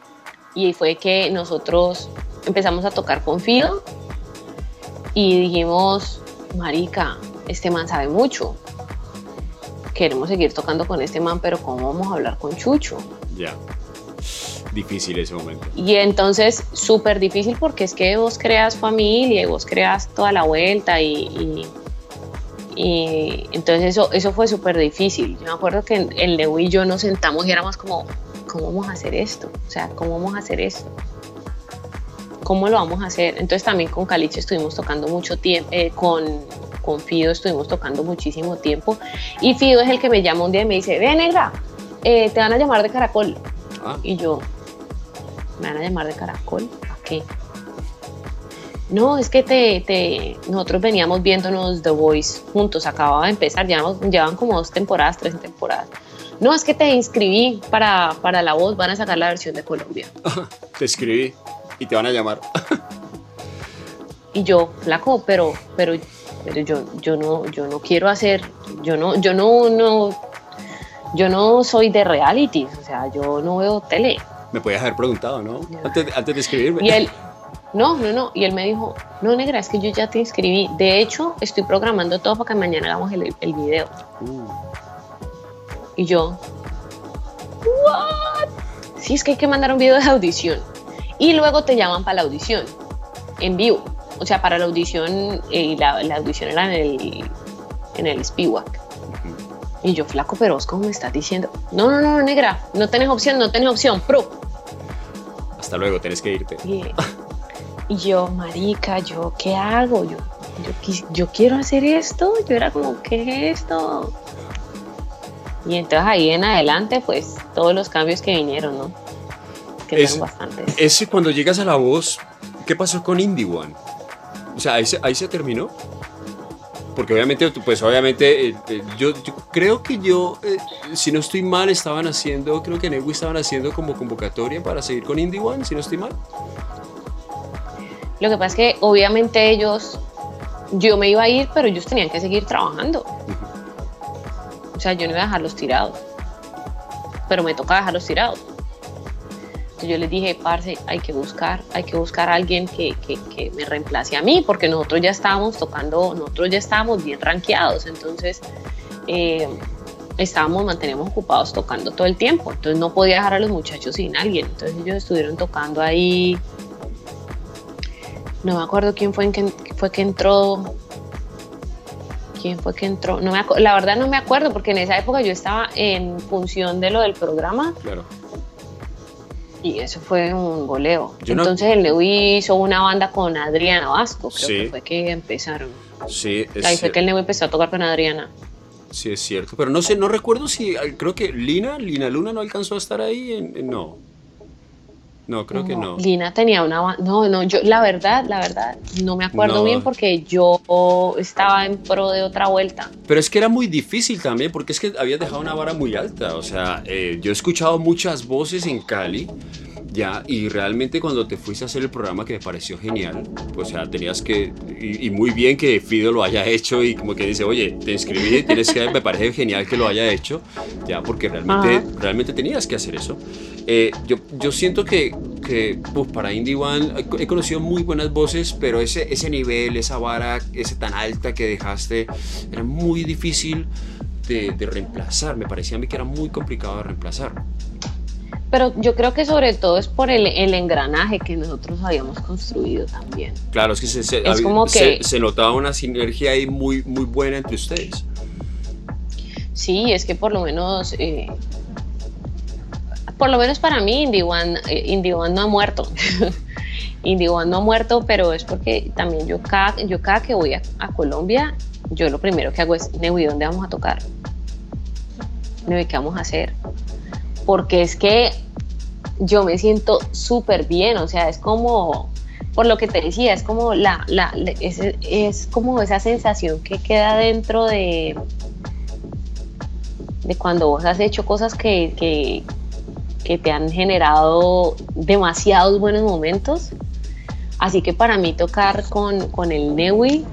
y fue que nosotros empezamos a tocar con Fido y dijimos, marica, este man sabe mucho. Queremos seguir tocando con este man, pero ¿cómo vamos a hablar con Chucho? Ya. Difícil ese momento. Y entonces, súper difícil porque es que vos creas familia y vos creas toda la vuelta y, y, entonces eso, eso fue súper difícil. Yo me acuerdo que el Leo y yo nos sentamos y éramos como, ¿cómo vamos a hacer esto? O sea, ¿cómo vamos a hacer esto? ¿Cómo lo vamos a hacer? Entonces también con Caliche estuvimos tocando mucho tiempo, eh, con, con Fido estuvimos tocando muchísimo tiempo y Fido es el que me llama un día y me dice, ve negra, eh, te van a llamar de Caracol. Ah. Y yo, me van a llamar de caracol, ¿a qué? No, es que te, nosotros veníamos viéndonos The Voice juntos, acababa de empezar, llevan como dos temporadas, tres temporadas. No, es que te inscribí para, para la voz, van a sacar la versión de Colombia. te escribí y te van a llamar. y yo, flaco, pero, pero, pero yo, yo no, yo no quiero hacer, yo no, yo no, no, yo no soy de reality, o sea, yo no veo tele. Me podías haber preguntado, ¿no? Antes, antes de escribirme. Y él, no, no, no. Y él me dijo, no, negra, es que yo ya te inscribí. De hecho, estoy programando todo para que mañana hagamos el, el video. Uh. Y yo, ¿what? Sí, es que hay que mandar un video de audición. Y luego te llaman para la audición, en vivo. O sea, para la audición, y la, la audición era en el, en el Spiwak. Y yo, flaco, pero vos, ¿cómo me estás diciendo? No, no, no, negra, no tenés opción, no tenés opción, pro. Hasta luego, tenés que irte. Y, yo, marica, ¿yo qué hago? Yo, yo, yo quiero hacer esto. Yo era como, ¿qué es esto? Y entonces ahí en adelante, pues todos los cambios que vinieron, ¿no? Que es, bastantes. Ese cuando llegas a la voz, ¿qué pasó con Indie One? O sea, ahí ahí se terminó porque obviamente, pues obviamente, eh, eh, yo, creo que yo, eh, si no estoy mal, estaban haciendo, creo que en Ewi estaban haciendo como convocatoria para seguir con Indie One, si no estoy mal. Lo que pasa es que obviamente ellos, yo me iba a ir, pero ellos tenían que seguir trabajando. O sea, yo no iba a dejarlos tirados, pero me toca dejarlos tirados yo les dije, parce, hay que buscar, hay que buscar a alguien que, que, me reemplace a mí, porque nosotros ya estábamos tocando, nosotros ya estábamos bien rankeados, entonces eh, estábamos, mantenemos ocupados tocando todo el tiempo, entonces no podía dejar a los muchachos sin alguien, entonces ellos estuvieron tocando ahí, no me acuerdo quién fue, en que, fue que entró, quién fue que entró, no me la verdad no me acuerdo, porque en esa época yo estaba en función de lo del programa. Claro y eso fue un goleo. Entonces el Leo hizo una banda con Adriana Vasco, creo que fue que empezaron. Sí, Ahí fue que el Leo empezó a tocar con Adriana. Sí, es cierto. Pero no sé, no recuerdo si, creo que Lina, Lina Luna no alcanzó a estar ahí. En, no. No, creo que no. Lina tenía una banda. No, no, yo, la verdad, la verdad, no me acuerdo bien porque yo estaba en pro de otra vuelta. Pero es que era muy difícil también porque es que habías dejado una vara muy alta. O sea, eh, yo he escuchado muchas voces en Cali ya, y realmente cuando te fuiste a hacer el programa que me pareció genial, pues, o sea, tenías que, y, muy bien que Fido lo haya hecho y como que dice, oye, te inscribí, tienes que, me parece genial que lo haya hecho, ya, porque realmente, realmente tenías que hacer eso. Eh, yo, yo siento que, que para Indie One he conocido muy buenas voces, pero ese, ese nivel, esa vara, ese tan alta que dejaste, era muy difícil de, de reemplazar, me parecía a mí que era muy complicado de reemplazar pero yo creo que sobre todo es por el, el, engranaje que nosotros habíamos construido también. Claro, es que se, es como que, se, notaba una sinergia ahí muy, muy buena entre ustedes. Sí, es que por lo menos, eh, por lo menos para mí, Indie One, eh, no ha muerto. Indie One no ha muerto, pero es porque también yo cada, yo cada que voy a, Colombia, yo lo primero que hago es, Neui, ¿dónde vamos a tocar? Neui, ¿qué vamos a hacer? Porque es que yo me siento súper bien, o sea, es como, por lo que te decía, es como la, la, es, como esa sensación que queda dentro de, de cuando vos has hecho cosas que, que, te han generado demasiados buenos momentos. Así que para mí tocar con, con el Newi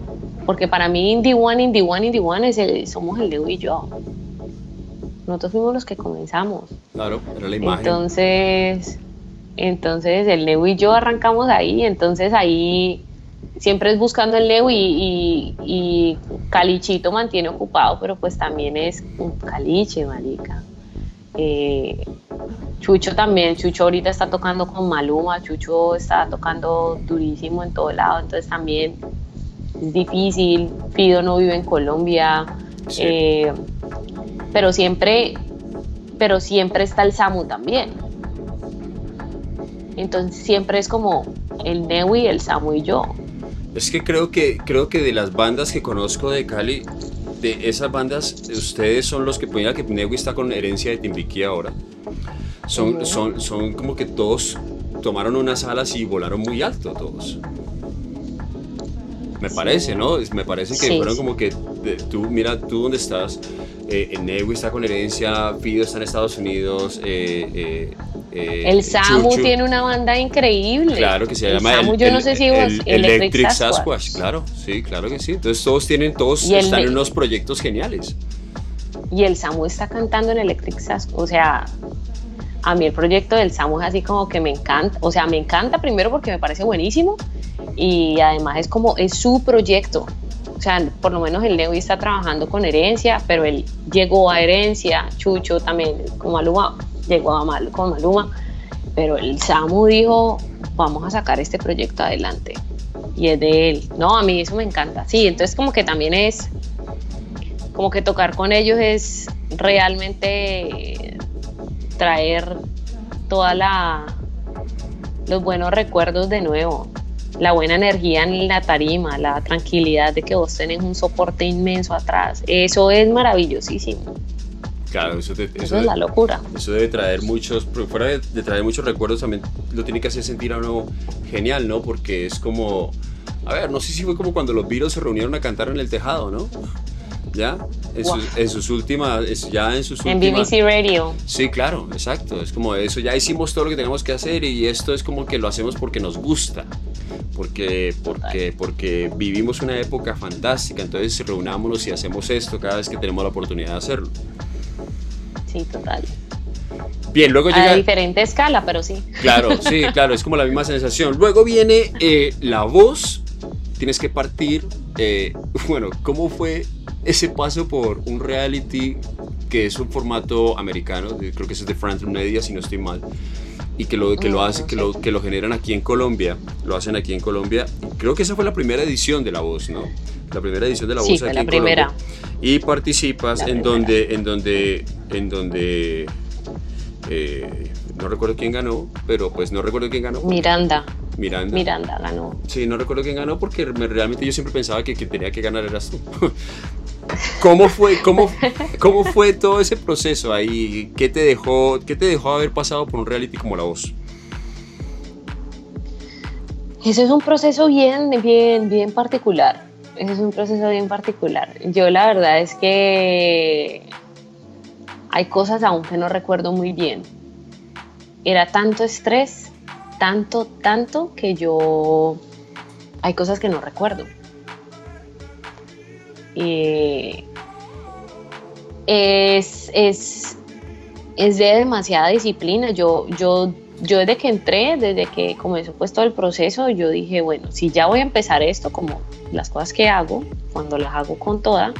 Porque para mí Indie One, Indie One, Indie One es el, somos el Leo y yo. Nosotros fuimos los que comenzamos. Claro, era la imagen. Entonces, entonces el Leo y yo arrancamos ahí, entonces ahí siempre es buscando el Leo y, y, Calichito mantiene ocupado, pero pues también es un caliche, marica. Eh, Chucho también, Chucho ahorita está tocando con Maluma, Chucho está tocando durísimo en todo lado, entonces también es difícil, Fido no vive en Colombia, eh, pero siempre, pero siempre está el Samu también. Entonces siempre es como el Newi, el Samu y yo. Es que creo que creo que de las bandas que conozco de Cali, de esas bandas, ustedes son los que ponían que Newi está con herencia de Timbiquí ahora. Son, son, son como que todos tomaron unas alas y volaron muy alto todos. Me parece, ¿no? Me parece que fueron como que tú, mira, tú dónde estás, eh, Newi está con herencia, Fido está en Estados Unidos, eh, eh, eh, el Samu tiene una banda increíble. Claro que se llama el, Samu, yo no sé si Electric, Sasquatch. Claro, sí, claro que sí. Entonces todos tienen, todos están en unos proyectos geniales. Y el Samu está cantando en Electric Sasquatch. O sea, a mí el proyecto del Samu es así como que me encanta. O sea, me encanta primero porque me parece buenísimo y además es como, es su proyecto. O sea, por lo menos el Leo está trabajando con herencia, pero él llegó a herencia, Chucho también, como Aluma llegó a Mal, con Maluma, pero el Samu dijo, vamos a sacar este proyecto adelante. Y es de él. No, a mí eso me encanta. Sí, entonces como que también es, como que tocar con ellos es realmente traer toda la los buenos recuerdos de nuevo, la buena energía en la tarima, la tranquilidad de que vos tenés un soporte inmenso atrás. Eso es maravillosísimo. Claro, eso, es la locura. Eso debe traer muchos, fuera de, traer muchos recuerdos, también lo tiene que hacer sentir a uno genial, ¿no? Porque es como, a ver, no sé si fue como cuando los Beatles se reunieron a cantar en el tejado, ¿no? ¿Ya? En, sus, últimas, ya en sus en BBC Radio. Sí, claro, exacto. Es como eso, ya hicimos todo lo que tenemos que hacer y esto es como que lo hacemos porque nos gusta. Porque, porque, porque vivimos una época fantástica, entonces reunámonos y hacemos esto cada vez que tenemos la oportunidad de hacerlo. Sí, total. Bien, luego llega... A diferente escala, pero sí. Claro, sí, claro, es como la misma sensación. Luego viene eh, la voz, tienes que partir. Eh, bueno, ¿cómo fue ese paso por un reality que es un formato americano? Creo que es de Franklin Media, si no estoy mal. Y que lo, que lo, mm, hace, que, lo, que lo generan aquí en Colombia. Lo hacen aquí en Colombia. creo que esa fue la primera edición de La Voz, ¿no? La primera edición de La Voz sí, aquí la primera. Y participas en donde, en donde en donde eh, no recuerdo quién ganó, pero pues no recuerdo quién ganó. Miranda. Miranda. Miranda ganó. Sí, no recuerdo quién ganó porque realmente yo siempre pensaba que quien tenía que ganar eras tú. ¿Cómo fue, cómo, ¿Cómo fue todo ese proceso ahí? ¿Qué te, dejó, ¿Qué te dejó haber pasado por un reality como La Voz? Eso es un proceso bien, bien, bien particular. Eso es un proceso bien particular. Yo la verdad es que hay cosas aún que no recuerdo muy bien. Era tanto estrés, tanto, tanto que yo... Hay cosas que no recuerdo. Es, es, es de demasiada disciplina. Yo, yo, yo desde que entré, desde que comenzó pues todo el proceso, yo dije, bueno, si ya voy a empezar esto, como las cosas que hago, cuando las hago con toda,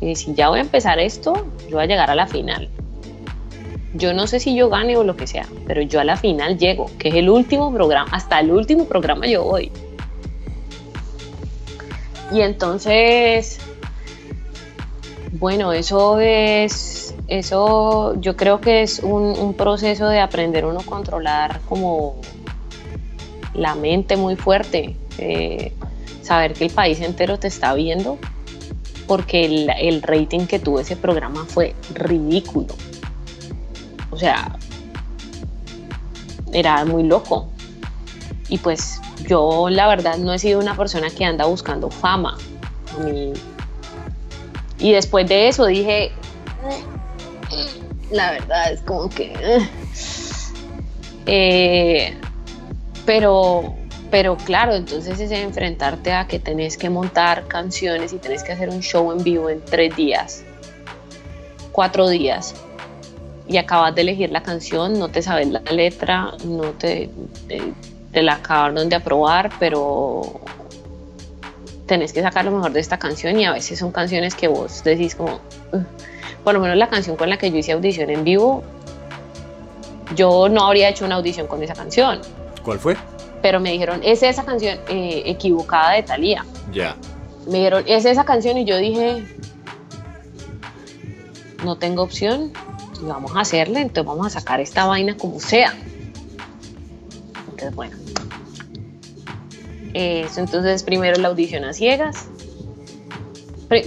y si ya voy a empezar esto, yo voy a llegar a la final. Yo no sé si yo gane o lo que sea, pero yo a la final llego, que es el último programa, hasta el último programa yo voy. Y entonces, bueno, eso es, eso yo creo que es un, proceso de aprender uno a controlar como la mente muy fuerte, eh, saber que el país entero te está viendo porque el, rating que tuvo ese programa fue ridículo. O sea, era muy loco. Y pues yo la verdad no he sido una persona que anda buscando fama. Y después de eso dije, la verdad es como que... Eh, pero pero claro, entonces es enfrentarte a que tenés que montar canciones y tenés que hacer un show en vivo en tres días, cuatro días, y acabas de elegir la canción, no te sabes la letra, no te, te, la acabaron de aprobar, pero tenés que sacar lo mejor de esta canción y a veces son canciones que vos decís como, por lo menos la canción con la que yo hice audición en vivo, yo no habría hecho una audición con esa canción. ¿Cuál fue? Pero me dijeron, es esa canción eh, equivocada de Thalía. Ya. Me dijeron, es esa canción y yo dije, no tengo opción, vamos a hacerle, entonces vamos a sacar esta vaina como sea. Entonces, bueno. Eso, entonces primero la audición a ciegas.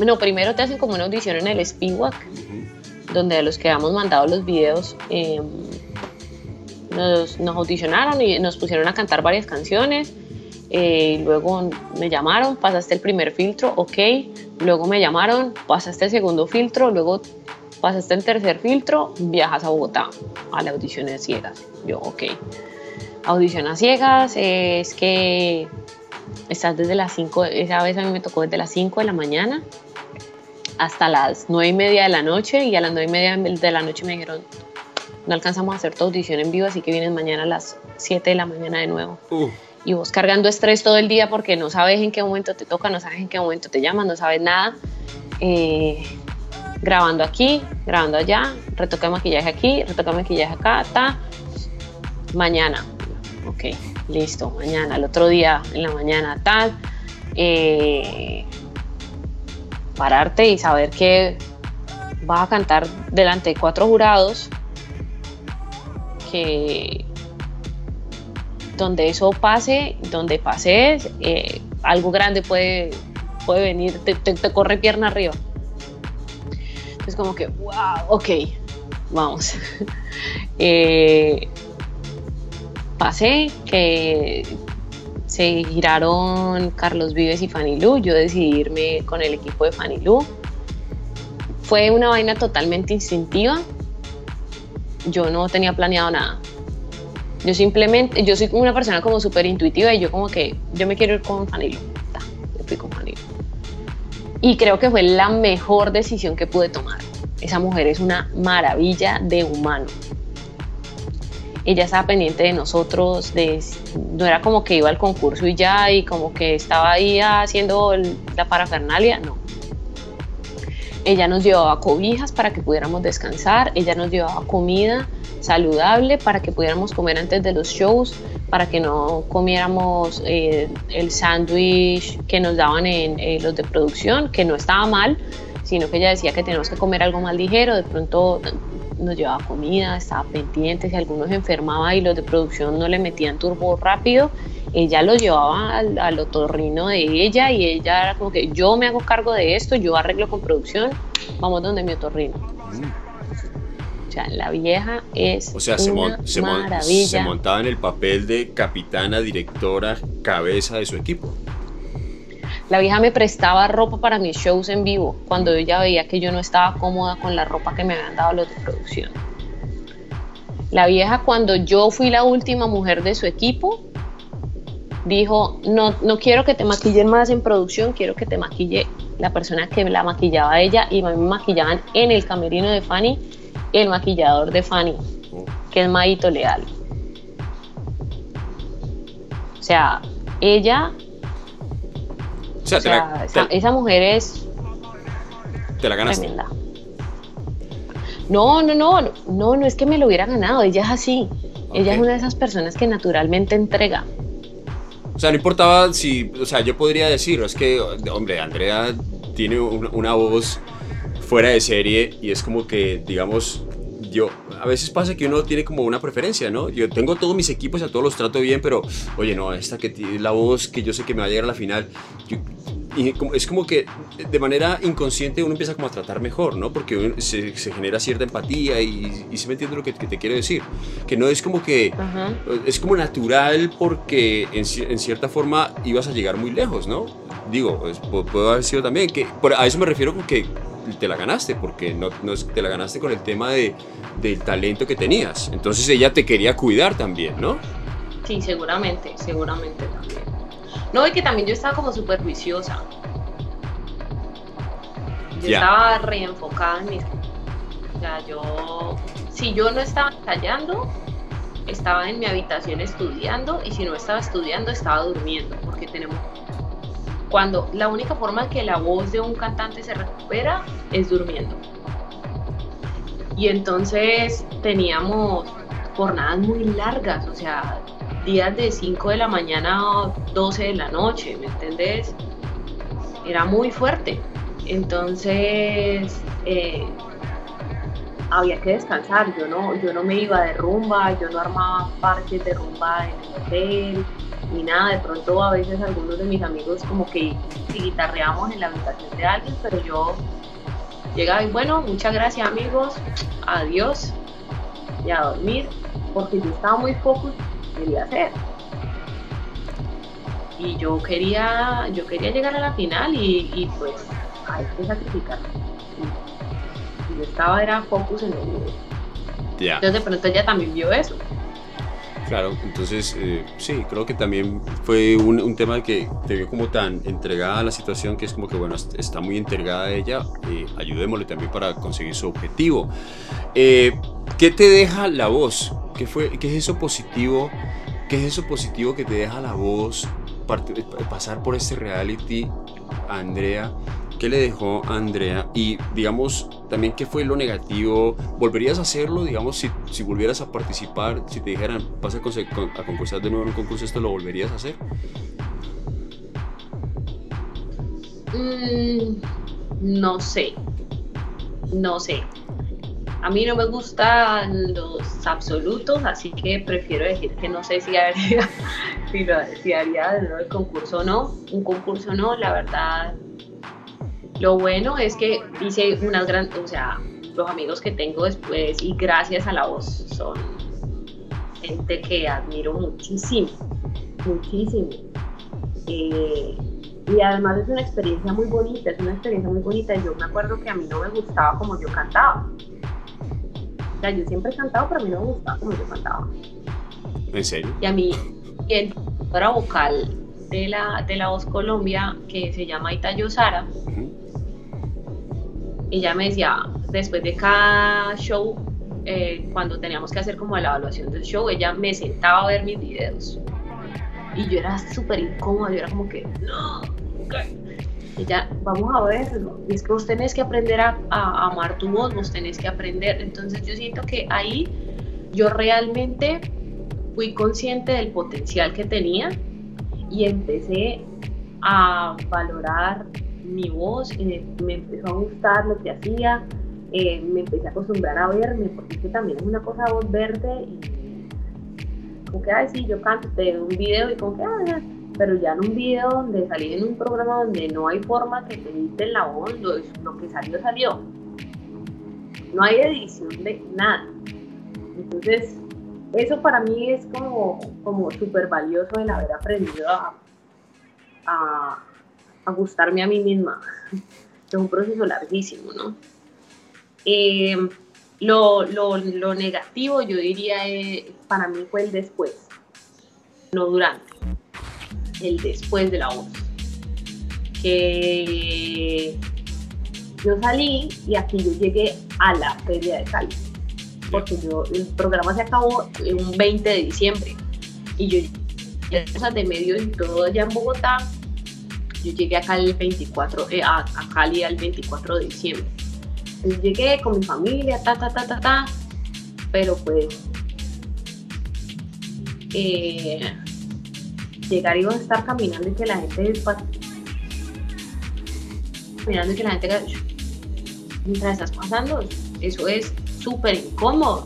no, primero te hacen como una audición en el Spiwak, donde a los que habíamos mandado los videos em, nos, nos, audicionaron y nos pusieron a cantar varias canciones. Eh, luego me llamaron, pasaste el primer filtro, ok. Luego me llamaron, pasaste el segundo filtro, luego pasaste el tercer filtro, viajas a Bogotá a la audición a ciegas. Yo, ok. Audición a ciegas es que estás desde las 5, esa vez a mí me tocó desde las 5 de la mañana hasta las 9 y media de la noche y a las 9 y media de la noche me dijeron, no alcanzamos a hacer tu audición en vivo, así que vienes mañana a las 7 de la mañana de nuevo. Uh. Y vos cargando estrés todo el día porque no sabes en qué momento te toca, no sabes en qué momento te llaman, no sabes nada. Eh, grabando aquí, grabando allá, retoque maquillaje aquí, retoque maquillaje acá, ta. Mañana, ok, listo, mañana, el otro día en la mañana, tal. Eh, pararte y saber que vas a cantar delante de cuatro jurados, que donde eso pase, donde pases, eh, algo grande puede, puede venir, te corre pierna arriba. Es como que, wow, ok, vamos. Eh, pasé que se giraron Carlos Vives y Fanny Lu, yo decidí irme con el equipo de Fanny Lu. Fue una vaina totalmente instintiva. Yo no tenía planeado nada. Yo simplemente, yo soy una persona como súper intuitiva y yo como que, yo me quiero ir con Fanny Lu. yo fui con Fanny Lu. Y creo que fue la mejor decisión que pude tomar. Esa mujer es una maravilla de humano. Ella estaba pendiente de nosotros, de, no era como que iba al concurso y ya, y como que estaba ahí haciendo la parafernalia, no. Ella nos llevaba cobijas para que pudiéramos descansar, ella nos llevaba comida saludable para que pudiéramos comer antes de los shows, para que no comiéramos eh, el sándwich que nos daban en eh, los de producción, que no estaba mal, sino que ella decía que teníamos que comer algo más ligero, de pronto nos llevaba comida, estaba pendiente, si alguno se enfermaba y los de producción no le metían turbo rápido, ella lo llevaba al, otorrino de ella y ella era como que yo me hago cargo de esto, yo arreglo con producción, vamos donde mi otorrino. O sea, la vieja es o sea, una se, maravilla. se montaba en el papel de capitana, directora, cabeza de su equipo. La vieja me prestaba ropa para mis shows en vivo cuando ella veía que yo no estaba cómoda con la ropa que me habían dado los de producción. La vieja cuando yo fui la última mujer de su equipo, dijo, no, no quiero que te maquillen más en producción, quiero que te maquille la persona que la maquillaba a ella y me maquillaban en el camerino de Fanny el maquillador de Fanny, que es Maito Leal. O sea, ella o sea, esa, mujer es. ¿Te la ganaste? No, no, no, no, no es que me lo hubiera ganado, ella es así. Ella es una de esas personas que naturalmente entrega. O sea, no importaba si, o sea, yo podría decir, es que, hombre, Andrea tiene una voz fuera de serie y es como que, digamos, yo, a veces pasa que uno tiene como una preferencia, ¿no? Yo tengo todos mis equipos, a todos los trato bien, pero, oye, no, esta que tiene la voz que yo sé que me va a llegar a la final, y es como que de manera inconsciente uno empieza como a tratar mejor, ¿no? Porque se, genera cierta empatía y, y se me entiende lo que, te quiero decir. Que no es como que, es como natural porque en, en, cierta forma ibas a llegar muy lejos, ¿no? Digo, pues, puede haber sido también, que a eso me refiero con que te la ganaste, porque no, no te la ganaste con el tema de, del talento que tenías. Entonces ella te quería cuidar también, ¿no? Sí, seguramente, seguramente también. No, y que también yo estaba como súper juiciosa. Yo estaba reenfocada en mis... O sea, yo... Si yo no estaba ensayando, estaba en mi habitación estudiando y si no estaba estudiando, estaba durmiendo, porque tenemos... Cuando la única forma que la voz de un cantante se recupera es durmiendo. Y entonces teníamos jornadas muy largas, o sea, días de 5 de la mañana a 12 de la noche, ¿me entendés? Era muy fuerte. Entonces, eh, había que descansar, yo no, yo no me iba de rumba, yo no armaba parques de rumba en el hotel, ni nada, de pronto a veces algunos de mis amigos como que guitarreamos en la habitación de alguien, pero yo llegaba y bueno, muchas gracias amigos, adiós. Y a dormir, porque yo estaba muy focus quería hacer. Y yo quería, yo quería llegar a la final y, pues hay que sacrificar. Y yo estaba, era focus en el video. Entonces de pronto ella también vio eso. Claro, entonces eh, sí, creo que también fue un, tema que te vio como tan entregada a la situación que es como que, bueno, está muy entregada a ella, eh, ayudémosle también para conseguir su objetivo. Eh, ¿Qué te deja la voz? ¿Qué, fue, ¿Qué es eso positivo? ¿Qué es eso positivo que te deja la voz pasar por este reality, Andrea? ¿Qué le dejó a Andrea? Y digamos, también, ¿qué fue lo negativo? ¿Volverías a hacerlo? Digamos, si, si volvieras a participar, si te dijeran, vas a, concursar de nuevo en un concurso, ¿esto lo volverías a hacer? Mm, no sé. No sé. A mí no me gustan los absolutos, así que prefiero decir que no sé si haría, si, haría de nuevo el concurso o no. Un concurso no, la verdad lo bueno es que hice unas grandes, o sea, los amigos que tengo después y gracias a la voz son gente que admiro muchísimo, muchísimo. Eh, y además es una experiencia muy bonita, es una experiencia muy bonita. Yo me acuerdo que a mí no me gustaba como yo cantaba. O sea, yo siempre he cantado, pero a mí no me gustaba como yo cantaba. ¿En serio? Y a mí, el vocal de la, de la Voz Colombia, que se llama Itayo Sara, ella me decía, después de cada show, eh, cuando teníamos que hacer como la evaluación del show, ella me sentaba a ver mis videos. Y yo era súper incómoda, yo era como que, no, ella, vamos a verlo. Y es que vos tenés que aprender a, a, amar tu voz, vos tenés que aprender. Entonces yo siento que ahí yo realmente fui consciente del potencial que tenía y empecé a valorar mi voz, eh, me empezó a gustar lo que hacía, eh, me empecé a acostumbrar a verme, porque es que también es una cosa voz verde y como que, ay, sí, yo canto, te un video y como que, ah, pero ya en un video donde salí en un programa donde no hay forma que te editen la voz, lo, que salió, salió. No hay edición de nada. Entonces, eso para mí es como, como súper valioso el haber aprendido a, a gustarme a mí misma. Es un proceso larguísimo, ¿no? Eh, lo, lo, negativo, yo diría, eh, para mí fue el después, no durante, el después de la voz. Que yo salí y aquí yo llegué a la feria de Cali, porque yo, el programa se acabó un 20 de diciembre y yo cosas de medio y todo allá en Bogotá yo llegué acá el 24, eh, a, Cali el 24 de diciembre. Entonces llegué con mi familia, ta, ta, ta, ta, ta, pero pues eh, llegar y a estar caminando y que la gente caminando y que la gente mientras estás pasando, eso es súper incómodo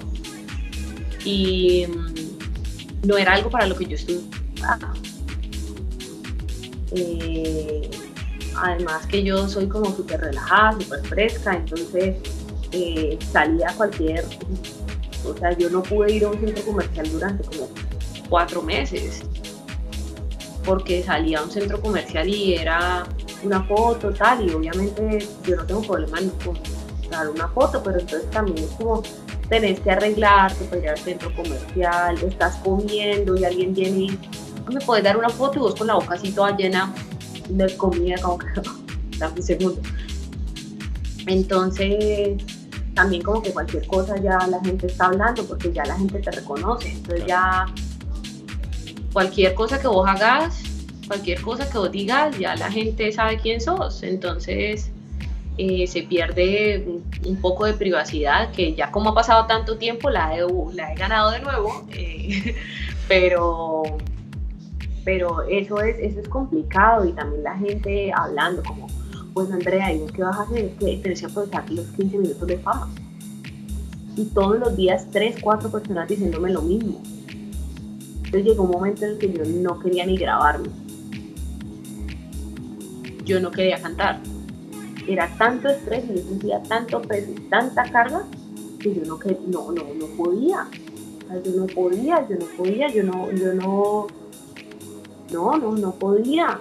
y mm, no era algo para lo que yo estuve eh, además que yo soy como súper relajada, súper fresca, entonces eh, salía a cualquier, o sea, yo no pude ir a un centro comercial durante como cuatro meses, porque salía a un centro comercial y era una foto tal, y obviamente yo no tengo problema en dar una foto, pero entonces también es como tenés que arreglarte para ir al centro comercial, estás comiendo y alguien viene y me puedes dar una foto y vos con la boca así toda llena de comida, como que dame un segundo. Entonces, también como que cualquier cosa ya la gente está hablando porque ya la gente te reconoce. Entonces ya cualquier cosa que vos hagas, cualquier cosa que vos digas, ya la gente sabe quién sos. Entonces eh, se pierde un, poco de privacidad que ya como ha pasado tanto tiempo la he, la he ganado de nuevo. Eh, pero pero eso es, eso es complicado y también la gente hablando como pues Andrea, ¿y qué vas a hacer? Es que tenés que aprovechar los 15 minutos de fama. Y todos los días, 3, 4 personas diciéndome lo mismo. Entonces llegó un momento en el que yo no quería ni grabarme. Yo no quería cantar. Era tanto estrés y yo sentía tanto peso y tanta carga que yo no, no, no, no podía. yo no podía, yo no podía, yo no, yo no, no, no, no podía.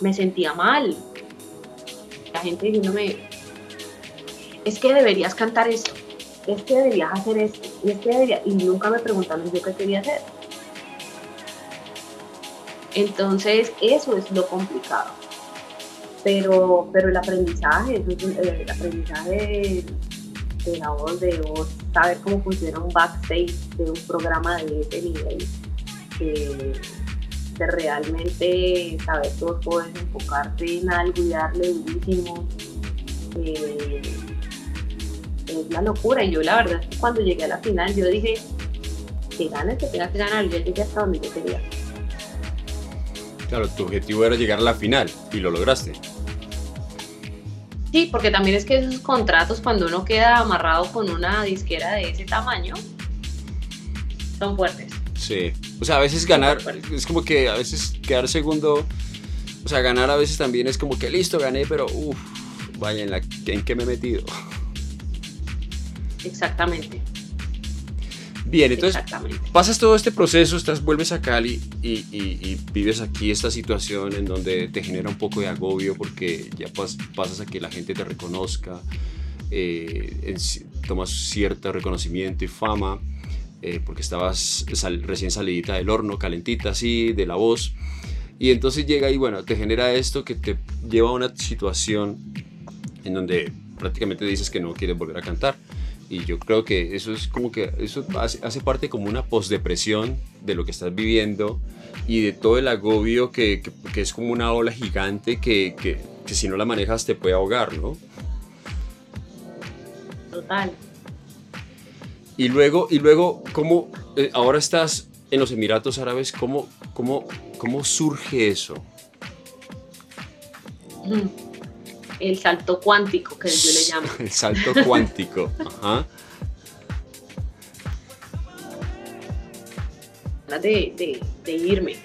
Me sentía mal la gente diciéndome, es que deberías cantar esto, es que deberías hacer esto, y es que debería, y nunca me preguntaron yo qué quería hacer. Entonces, eso es lo complicado. Pero, pero el aprendizaje, el aprendizaje de la voz, de vos saber cómo funciona un backstage de un programa de ese nivel, realmente saber que vos podés enfocarte en algo y darle durísimo. Eh, es la locura. Y yo la verdad es que cuando llegué a la final yo dije, que ganes, que tengas que ganar. Yo llegué hasta donde yo quería. Claro, tu objetivo era llegar a la final y lo lograste. Sí, porque también es que esos contratos cuando uno queda amarrado con una disquera de ese tamaño son fuertes. Sí. O sea, a veces ganar, es como que a veces quedar segundo, o sea, ganar a veces también es como que listo, gané, pero uff, vaya, ¿en, la, ¿en qué me he metido? Exactamente. Bien, entonces pasas todo este proceso, estás, vuelves a Cali y, vives aquí esta situación en donde te genera un poco de agobio porque ya pasas a que la gente te reconozca, eh, tomas cierto reconocimiento y fama. Eh, porque estabas recién salidita del horno, calentita así, de la voz. Y entonces llega y bueno, te genera esto que te lleva a una situación en donde prácticamente dices que no quieres volver a cantar. Y yo creo que eso es como que eso hace, parte como una postdepresión de lo que estás viviendo y de todo el agobio que, que, es como una ola gigante que, que, si no la manejas te puede ahogar, ¿no? Total, y luego, y luego ¿cómo, eh, ahora estás en los Emiratos Árabes, ¿cómo, cómo, cómo surge eso? Mm. El salto cuántico, que yo le llamo. El salto cuántico, ajá. De, de, de irme.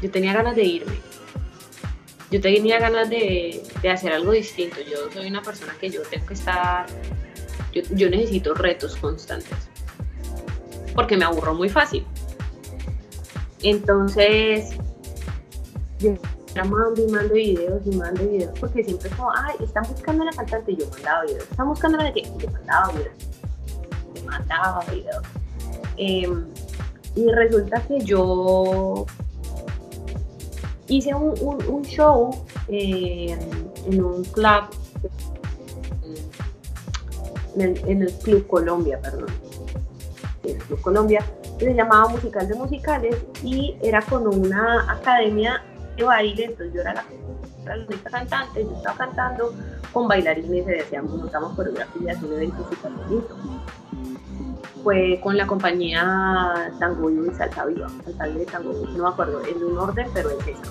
Yo tenía ganas de irme. Yo tenía ganas de, de hacer algo distinto. Yo soy una persona que yo tengo que estar yo, necesito retos constantes porque me aburro muy fácil. Entonces, yo mando y mando videos y mando videos porque siempre como, ay, están buscando a la cantante yo mandaba videos. Están buscando a la que yo mandaba videos. Yo mandaba videos. Em, y resulta que yo hice un, show eh, en un club en el, Club Colombia, perdón. El Club Colombia, se llamaba Musical de Musicales y era con una academia de baile, entonces yo era la, única cantante, yo estaba cantando con bailarines, se decían, montamos coreografías, un evento súper bonito. Fue con la compañía Tango y Salsa Viva, Salsa de Tango, no me acuerdo en un orden, pero es esa.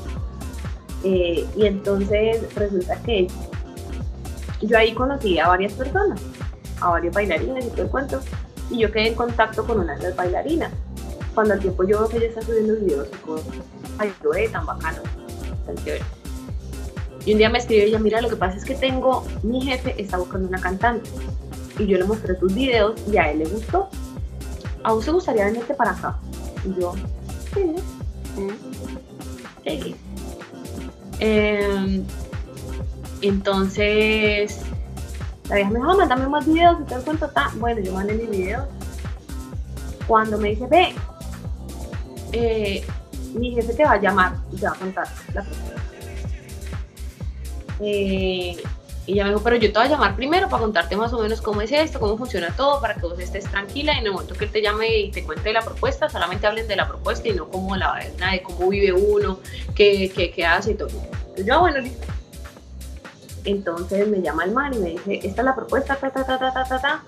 Eh, y entonces resulta que yo ahí conocí a varias personas a varios bailarines y todo el cuento. Y yo quedé en contacto con una de las bailarinas. Cuando al tiempo yo veo que ella está subiendo videos y cosas, ay, ve tan bacano, tan chévere. Y un día me escribe ella, mira, lo que pasa es que tengo, mi jefe está buscando una cantante. Y yo le mostré tus videos y a él le gustó. ¿A vos gustaría venirte para acá? Y yo, sí, sí. Em, entonces La vieja me dijo, mándame más videos y todo cuento está. Bueno, yo mandé mis videos. Cuando me dice, ve, eh, mi jefe te va a llamar y te va a contar la propuesta. Eh, y ella me dijo, pero yo te voy a llamar primero para contarte más o menos cómo es esto, cómo funciona todo, para que vos estés tranquila y en el momento que él te llame y te cuente la propuesta, solamente hablen de la propuesta y no como la de cómo vive uno, qué, qué, qué hace y todo. Yo, ah, bueno, listo. Entonces me llama el man y me dice, esta es la propuesta, ta, ta, ta, ta, ta, ta, ta.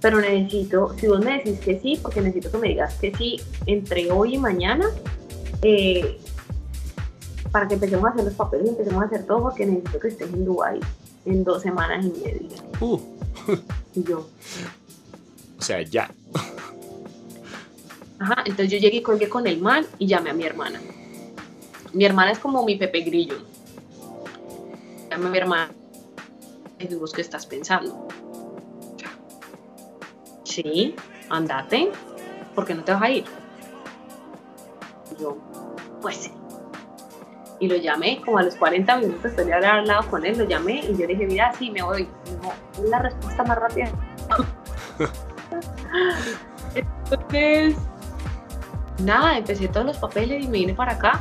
Pero necesito, si vos me decís que sí, porque necesito que me digas que sí entre hoy y mañana, eh, para que empecemos a hacer los papeles y empecemos a hacer todo, porque necesito que estés en Dubái en dos semanas y media. Uh. y yo. O sea, ya. Ajá, entonces yo llegué y colgué con el man y llamé a mi hermana. Mi hermana es como mi Pepe Grillo. A mi hermana y digo, ¿qué estás pensando? Sí, andate, ¿por qué no te vas a ir? Y yo, pues sí y lo llamé, como a los 40 minutos de haber hablado con él, lo llamé y yo le dije, mira, sí, me voy. es la respuesta más rápida. Entonces, nada, empecé todos los papeles y me vine para acá.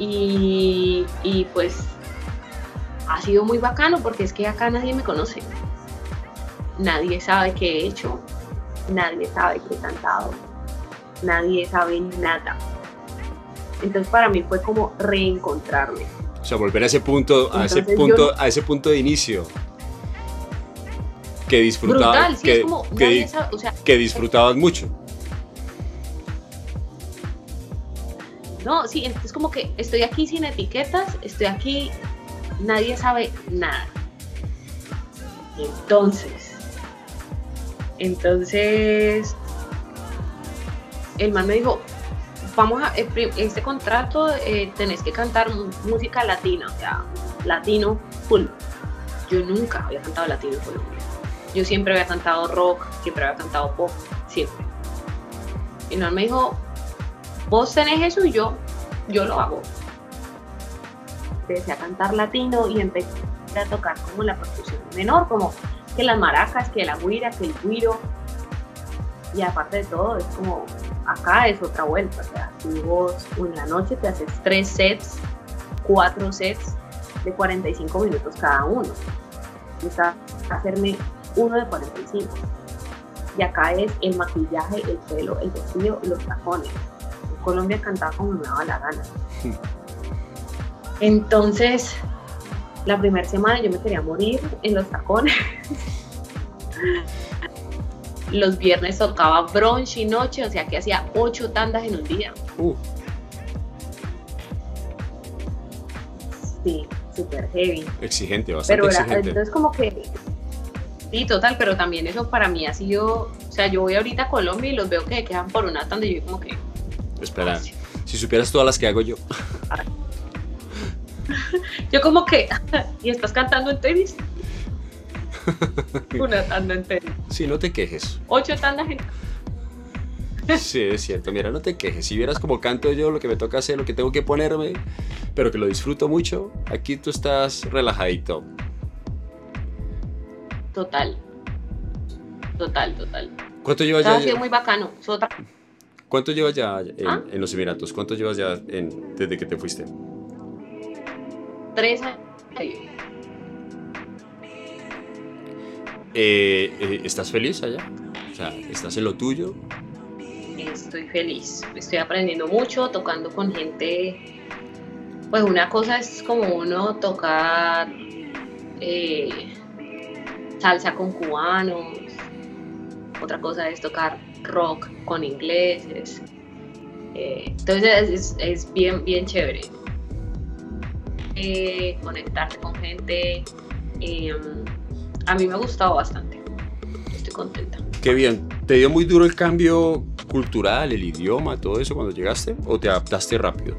Y, y pues ha sido muy bacano porque es que acá nadie me conoce. Nadie sabe qué he hecho, nadie sabe qué he cantado, nadie sabe nada entonces para mí fue como reencontrarme. O sea, volver a ese punto, a ese punto, a ese punto de inicio. Que disfrutabas, que, que, disfrutabas mucho. No, sí, es como que estoy aquí sin etiquetas, estoy aquí, nadie sabe nada. Entonces, entonces, el man me dijo, vamos a, eh, este contrato eh, tenés que cantar música latina, o sea, latino full. Yo nunca había cantado latino en Colombia. Yo siempre había cantado rock, siempre había cantado pop, siempre. Y no me dijo, vos tenés eso y yo, yo lo hago. Empecé a cantar latino y empecé a tocar como la percusión menor, como que las maracas, que la guira, que el guiro. Y aparte de todo, es como acá es otra vuelta. O sea, si vos en la noche te haces tres sets, cuatro sets de 45 minutos cada uno. Y hacerme uno de 45. Y acá es el maquillaje, el pelo, el vestido, los tacones. Colombia cantaba como me daba la gana. Entonces, la primera semana yo me quería morir en los tacones. Los viernes tocaba brunch y noche, o sea que hacía ocho tandas en un día. Uh. Sí, súper heavy. Exigente, bastante pero exigente. Entonces como que... Sí, total, pero también eso para mí ha sido... O sea, yo voy ahorita a Colombia y los veo que quedan por una tanda y yo como que... Espera, si supieras todas las que hago yo. yo como que... ¿Y estás cantando en tenis? Una tanda entera. Sí, no te quejes. Ocho tandas en... Sí, es cierto. Mira, no te quejes. Si vieras como canto yo, lo que me toca hacer, lo que tengo que ponerme, pero que lo disfruto mucho, aquí tú estás relajadito. Total. Total, total. ¿Cuánto llevas ya? Ha sido muy bacano. ¿Cuánto llevas ya en, ¿Ah? los Emiratos? ¿Cuánto llevas ya desde que te fuiste? Tres años. Eh, eh, ¿Estás feliz allá? O sea, ¿estás en lo tuyo? Estoy feliz, estoy aprendiendo mucho, tocando con gente. Pues una cosa es como uno tocar eh, salsa con cubanos, otra cosa es tocar rock con ingleses. entonces es, bien, bien chévere. conectarte con gente. Em, a mí me ha gustado bastante. Estoy contenta. Qué bien. ¿Te dio muy duro el cambio cultural, el idioma, todo eso cuando llegaste? ¿O te adaptaste rápido?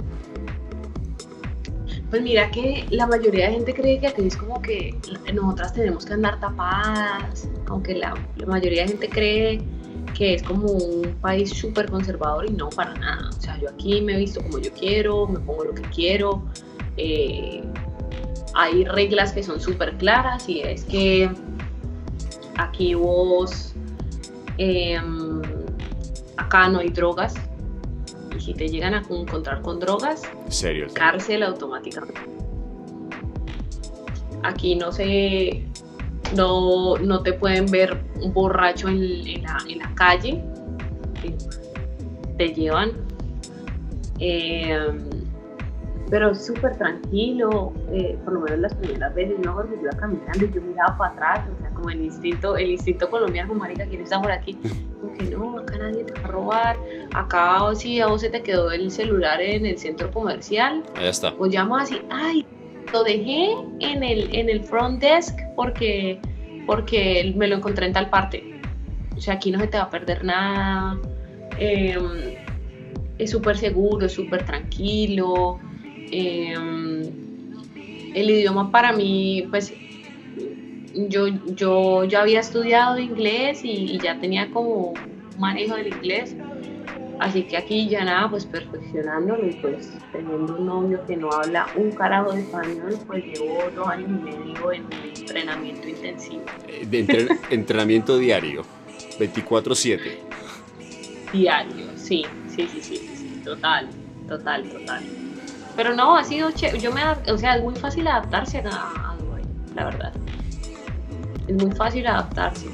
Pues mira que la mayoría de gente cree que aquí es como que nosotras tenemos que andar tapadas, aunque la, mayoría de gente cree que es como un país súper conservador y no para nada. O sea, yo aquí me he visto como yo quiero, me pongo lo que quiero. Eh, hay reglas que son súper claras y es que aquí vos, em, acá no hay drogas y si te llegan a encontrar con drogas, ¿Serio? cárcel automáticamente. Aquí no se, no, no te pueden ver un borracho en, en la, en la calle, te llevan. Em, pero súper tranquilo, eh, por lo menos las primeras veces, yo me iba caminando y yo miraba para atrás, o sea, como el instinto, el instinto colombiano, marica, ¿quién está por aquí? Porque no, acá nadie te va a robar, acá o si a vos se te quedó el celular en el centro comercial, Ahí está. pues llamas así, ay, lo dejé en el, en el front desk porque, porque me lo encontré en tal parte. O sea, aquí no se te va a perder nada. em, es súper seguro, es súper tranquilo. em, el idioma para mí, pues yo, yo ya había estudiado inglés y, y ya tenía como manejo del inglés. Así que aquí ya nada, pues perfeccionándolo y pues teniendo un novio que no habla un carajo de español, pues llevo dos años y medio en entrenamiento intensivo. Eh, De entre- entrenamiento diario, 24/7. Diario, sí, sí, sí, sí, sí, total, total, total. Pero no, ha sido chévere, yo me, o sea, es muy fácil adaptarse a, a Dubái, la verdad. Es muy fácil adaptarse.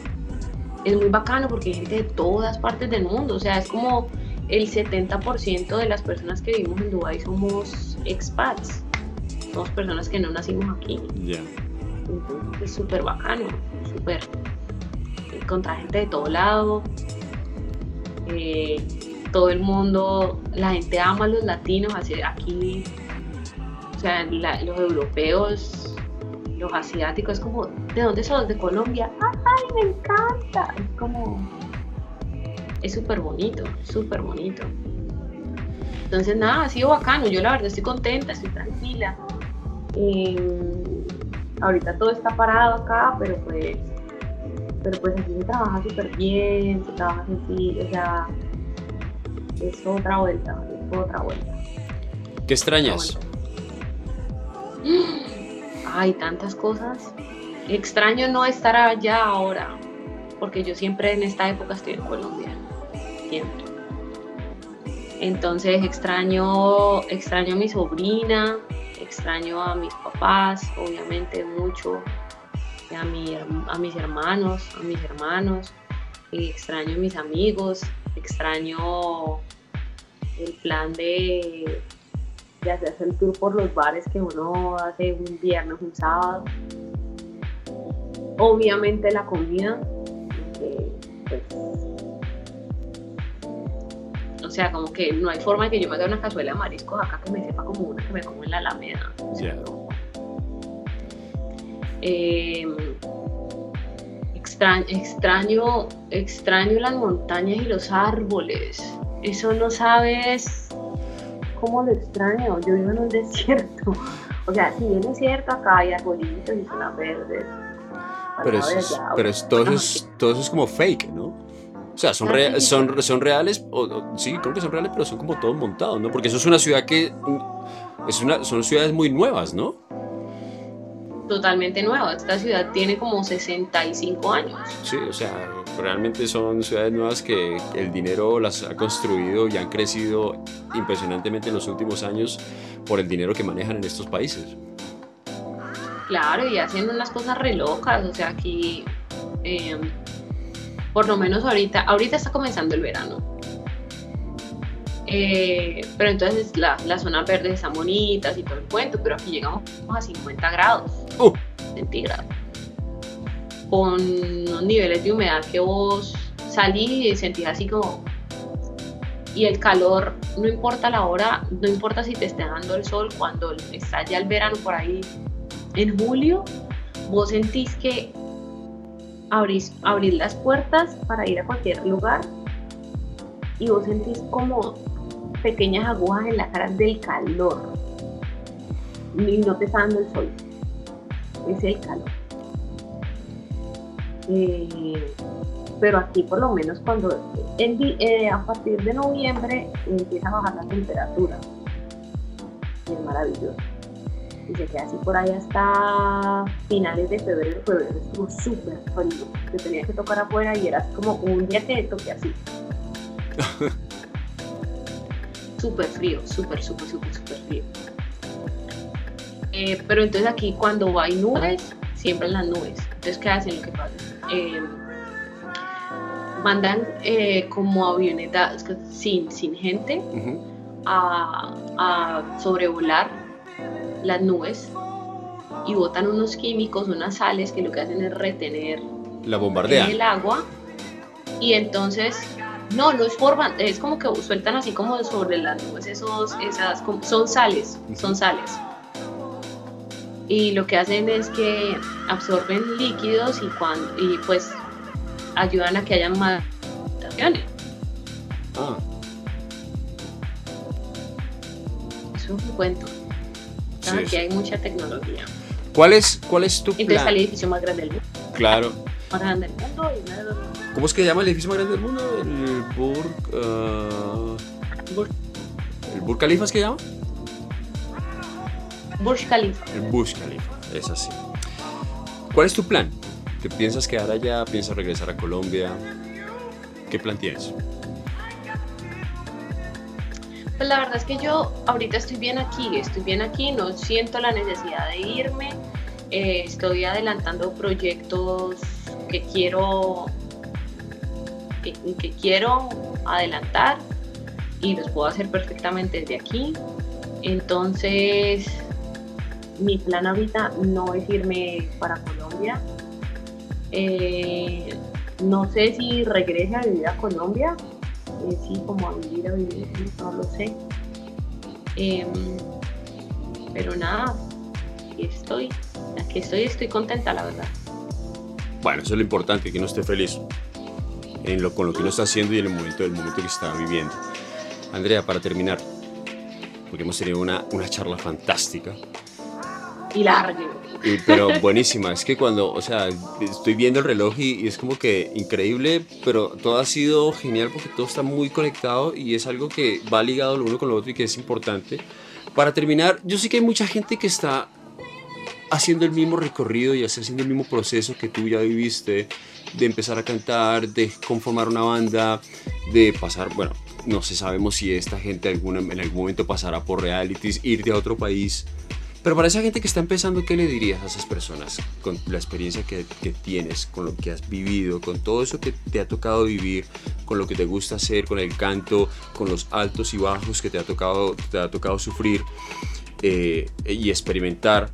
Es muy bacano porque hay gente de todas partes del mundo, o sea, es como el 70% de las personas que vivimos en Dubái somos expats. Somos personas que no nacimos aquí. Entonces es súper bacano, súper. Contra gente de todo lado. Eh, todo el mundo, la gente ama a los latinos, así aquí, o sea, la- los europeos, los asiáticos, es como, ¿de dónde sos? ¿De Colombia? ¡Ay, me encanta! Es como, es súper bonito, súper bonito. Entonces, nada, ha sido bacano. Yo la verdad estoy contenta, estoy tranquila. Eh, ahorita todo está parado acá, pero pues, pero pues aquí se trabaja súper bien, se trabaja sencillo, o sea, es otra vuelta, es otra vuelta. ¿Qué extrañas? Hay tantas cosas. Extraño no estar allá ahora, porque yo siempre en esta época estoy en Colombia, siempre. Entonces extraño, extraño a mi sobrina, extraño a mis papás, obviamente mucho, a, mi a mis hermanos, a mis hermanos, extraño a mis amigos, extraño el plan de, de hacerse el tour por los bares que uno hace un viernes, un sábado. Obviamente la comida, pues, o sea, como que no hay forma de que yo me haga una cazuela de mariscos acá que me sepa como una que me como en la Alameda. O sea, Ya. no. Eh, extra- extraño, extraño las montañas y los árboles. Eso no sabes cómo lo extraño. Yo vivo en un desierto. O sea, si bien es cierto, acá hay arbolitos y zonas verdes. Pero, eso es, pero es- todo, eso es, todo eso es como fake, ¿no? O sea, son, Ah, rea- son, son reales, o, o- sí, creo que son reales, pero son como todos montados, ¿no? Porque eso es una ciudad que... mm, Es una, son ciudades muy nuevas, ¿no? totalmente nueva. Esta ciudad tiene como 65 años. Sí, o sea, realmente son ciudades nuevas que el dinero las ha construido y han crecido impresionantemente en los últimos años por el dinero que manejan en estos países. Claro, y hacen unas cosas re locas. O sea, aquí, eh, por lo menos ahorita, ahorita está comenzando el verano. Eh, pero entonces la- las zonas verdes están bonitas y todo el cuento, pero aquí llegamos a 50 grados ¡Uh! centígrados. Con unos niveles de humedad que vos salís y sentís así como... Y el calor, no importa la hora, no importa si te esté dando el sol, cuando está ya el verano por ahí en julio, vos sentís que abrís, abrís las puertas para ir a cualquier lugar y vos sentís como pequeñas agujas en la cara del calor y no te está dando el sol, es el calor. Eh, pero aquí por lo menos cuando eh, a partir de noviembre empieza a bajar la temperatura. Es maravilloso y se queda así por ahí hasta finales de febrero. Febrero es como súper frío. Te tenía que tocar afuera y era como un día que toqué así. súper frío, súper, súper, súper, súper frío. Eh, pero entonces aquí cuando hay nubes, siempre en las nubes. Entonces, ¿qué hacen? Lo que pasa. Eh, mandan eh, como avionetas sin, sin gente a, a, sobrevolar las nubes y botan unos químicos, unas sales que lo que hacen es retener la bombardea. el agua y entonces no, no es forma, es como que sueltan así como sobre las nubes esos, esas, son sales, son sales y lo que hacen es que absorben líquidos y, cuando, y pues ayudan a que haya más estaciones. Ah. Es un cuento. Aquí hay mucha tecnología. ¿Cuál es, cuál es tu Entonces está el edificio más grande del mundo. Claro. Más grande del mundo y los... ¿Cómo es que se llama el edificio más grande del mundo? El Burj... Uh... ¿El Burj Khalifa es que llama? Burj Khalifa. El Burj Khalifa, es así. ¿Cuál es tu plan? ¿Te piensas quedar allá? ¿Piensas regresar a Colombia? ¿Qué plan tienes? Pues la verdad es que yo ahorita estoy bien aquí, estoy bien aquí, no siento la necesidad de irme, eh, estoy adelantando proyectos que quiero, que, quiero adelantar y los puedo hacer perfectamente desde aquí. Entonces, mi plan ahorita no es irme para Colombia. Eh, no sé si regrese a vivir a Colombia, eh, sí, como a vivir, a vivir, no lo sé. Em, pero nada, aquí estoy, aquí estoy, estoy contenta, la verdad. Bueno, eso es lo importante, que uno esté feliz en lo, con lo que uno está haciendo y en el momento del momento que está viviendo. Andrea, para terminar, porque hemos tenido una, una charla fantástica, y larga. Pero buenísima, es que cuando, o sea, estoy viendo el reloj y, es como que increíble, pero todo ha sido genial porque todo está muy conectado y es algo que va ligado lo uno con lo otro y que es importante. Para terminar, yo sé que hay mucha gente que está haciendo el mismo recorrido y haciendo el mismo proceso que tú ya viviste, de empezar a cantar, de conformar una banda, de pasar, bueno, no sé, sabemos si esta gente alguna, en algún momento pasará por realities, irte a otro país pero para esa gente que está empezando, ¿qué le dirías a esas personas con la experiencia que, tienes, con lo que has vivido, con todo eso que te ha tocado vivir, con lo que te gusta hacer, con el canto, con los altos y bajos que te ha tocado, te ha tocado sufrir eh, y experimentar?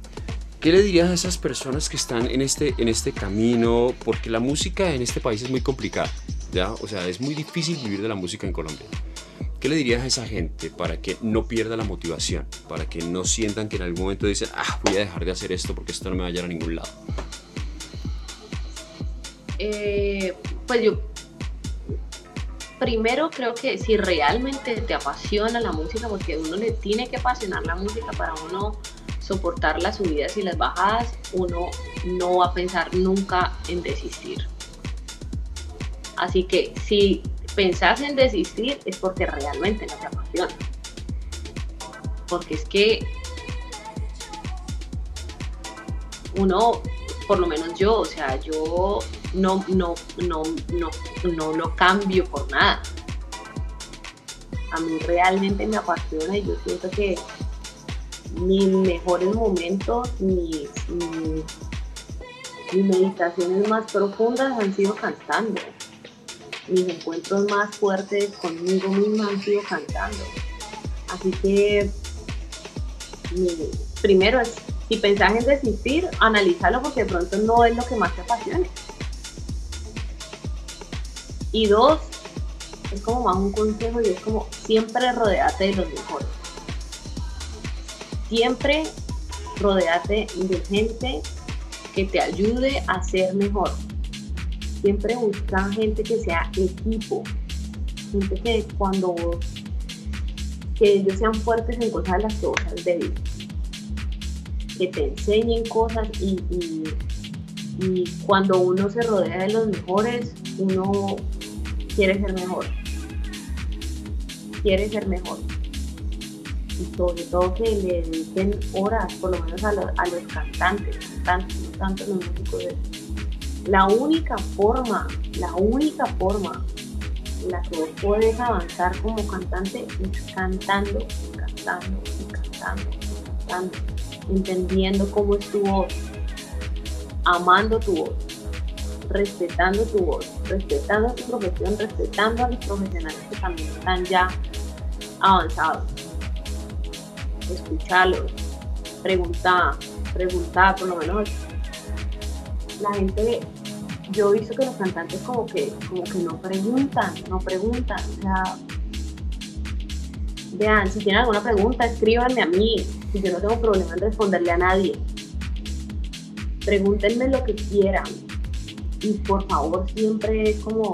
¿Qué le dirías a esas personas que están en este, en este camino? Porque la música en este país es muy complicada, ¿ya? O sea, es muy difícil vivir de la música en Colombia. ¿Qué le dirías a esa gente para que no pierda la motivación? Para que no sientan que en algún momento dicen, ah, voy a dejar de hacer esto porque esto no me va a llevar a ningún lado. Eh, pues yo primero creo que si realmente te apasiona la música, porque uno le tiene que apasionar la música para uno soportar las subidas y las bajadas, uno no va a pensar nunca en desistir. Así que si pensás en desistir es porque realmente no te apasiona. Porque es que uno, por lo menos yo, o sea, yo no, no, no, no, no lo cambio por nada. A mí realmente me apasiona y yo siento que mis mejores momentos, mis, mis, mis meditaciones más profundas han sido cantando mis encuentros más fuertes conmigo misma han sido cantando. Así que primero si pensás en desistir, analízalo porque de pronto no es lo que más te apasiona. Y dos, es como más un consejo y es como siempre rodeate de los mejores. Siempre rodeate de gente que te ayude a ser mejor siempre busca gente que sea equipo, gente que cuando que ellos sean fuertes en cosas las que vos débil, que te enseñen cosas y, y cuando uno se rodea de los mejores, uno quiere ser mejor, quiere ser mejor. y sobre todo que le dediquen horas, por lo menos a, los, a los cantantes, cantantes, no tanto los músicos. La única forma, la única forma en la que vos podés avanzar como cantante es cantando, cantando, cantando, cantando, entendiendo cómo es tu voz, amando tu voz, respetando tu voz, respetando tu profesión, respetando a los profesionales que también están ya avanzados. Escucharlos, preguntar, preguntar, por lo menos la gente, yo he visto que los cantantes como que, como que no preguntan, no preguntan, o sea, vean, si tienen alguna pregunta, escríbanme a mí, si yo no tengo problema en responderle a nadie. Pregúntenme lo que quieran, y por favor siempre como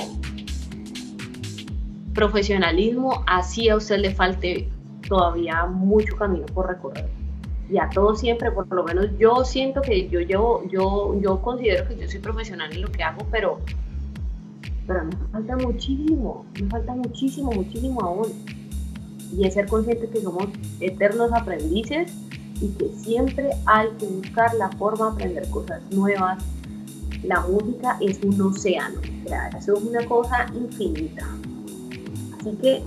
profesionalismo, así a usted le falte todavía mucho camino por recorrer. Y a todos siempre, por lo menos yo siento que yo llevo, yo, yo considero que yo soy profesional en lo que hago, pero, pero me falta muchísimo, me falta muchísimo, muchísimo aún. Y es ser consciente que somos eternos aprendices y que siempre hay que buscar la forma de aprender cosas nuevas, la música es un océano, eso es una cosa infinita. Así que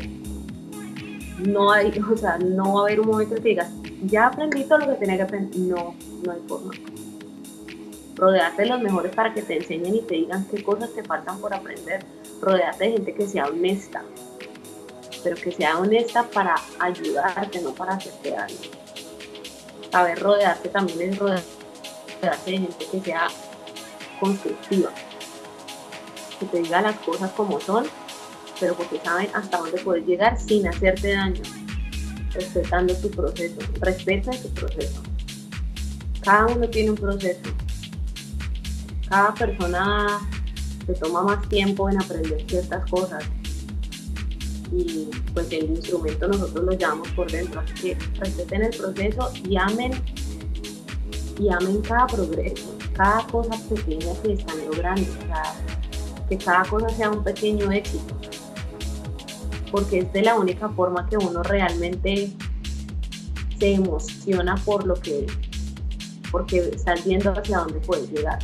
no hay, o sea, no va a haber un momento en que digas, ya aprendí todo lo que tenía que aprender. No, no hay forma. Rodeate de los mejores para que te enseñen y te digan qué cosas te faltan por aprender. Rodeate de gente que sea honesta, pero que sea honesta para ayudarte, no para hacerte daño. Saber rodearte también es rodearte de gente que sea constructiva. Que te diga las cosas como son, pero porque saben hasta dónde puedes llegar sin hacerte daño, respetando tu proceso. Respeta tu proceso. Cada uno tiene un proceso. Cada persona se toma más tiempo en aprender ciertas cosas. Y pues el instrumento nosotros lo llevamos por dentro. Así que respeten el proceso y amen y amen cada progreso cada cosa pequeña que están logrando, que cada cosa sea un pequeño éxito, porque es de la única forma que uno realmente se emociona por lo que, porque estás viendo hacia dónde puedes llegar.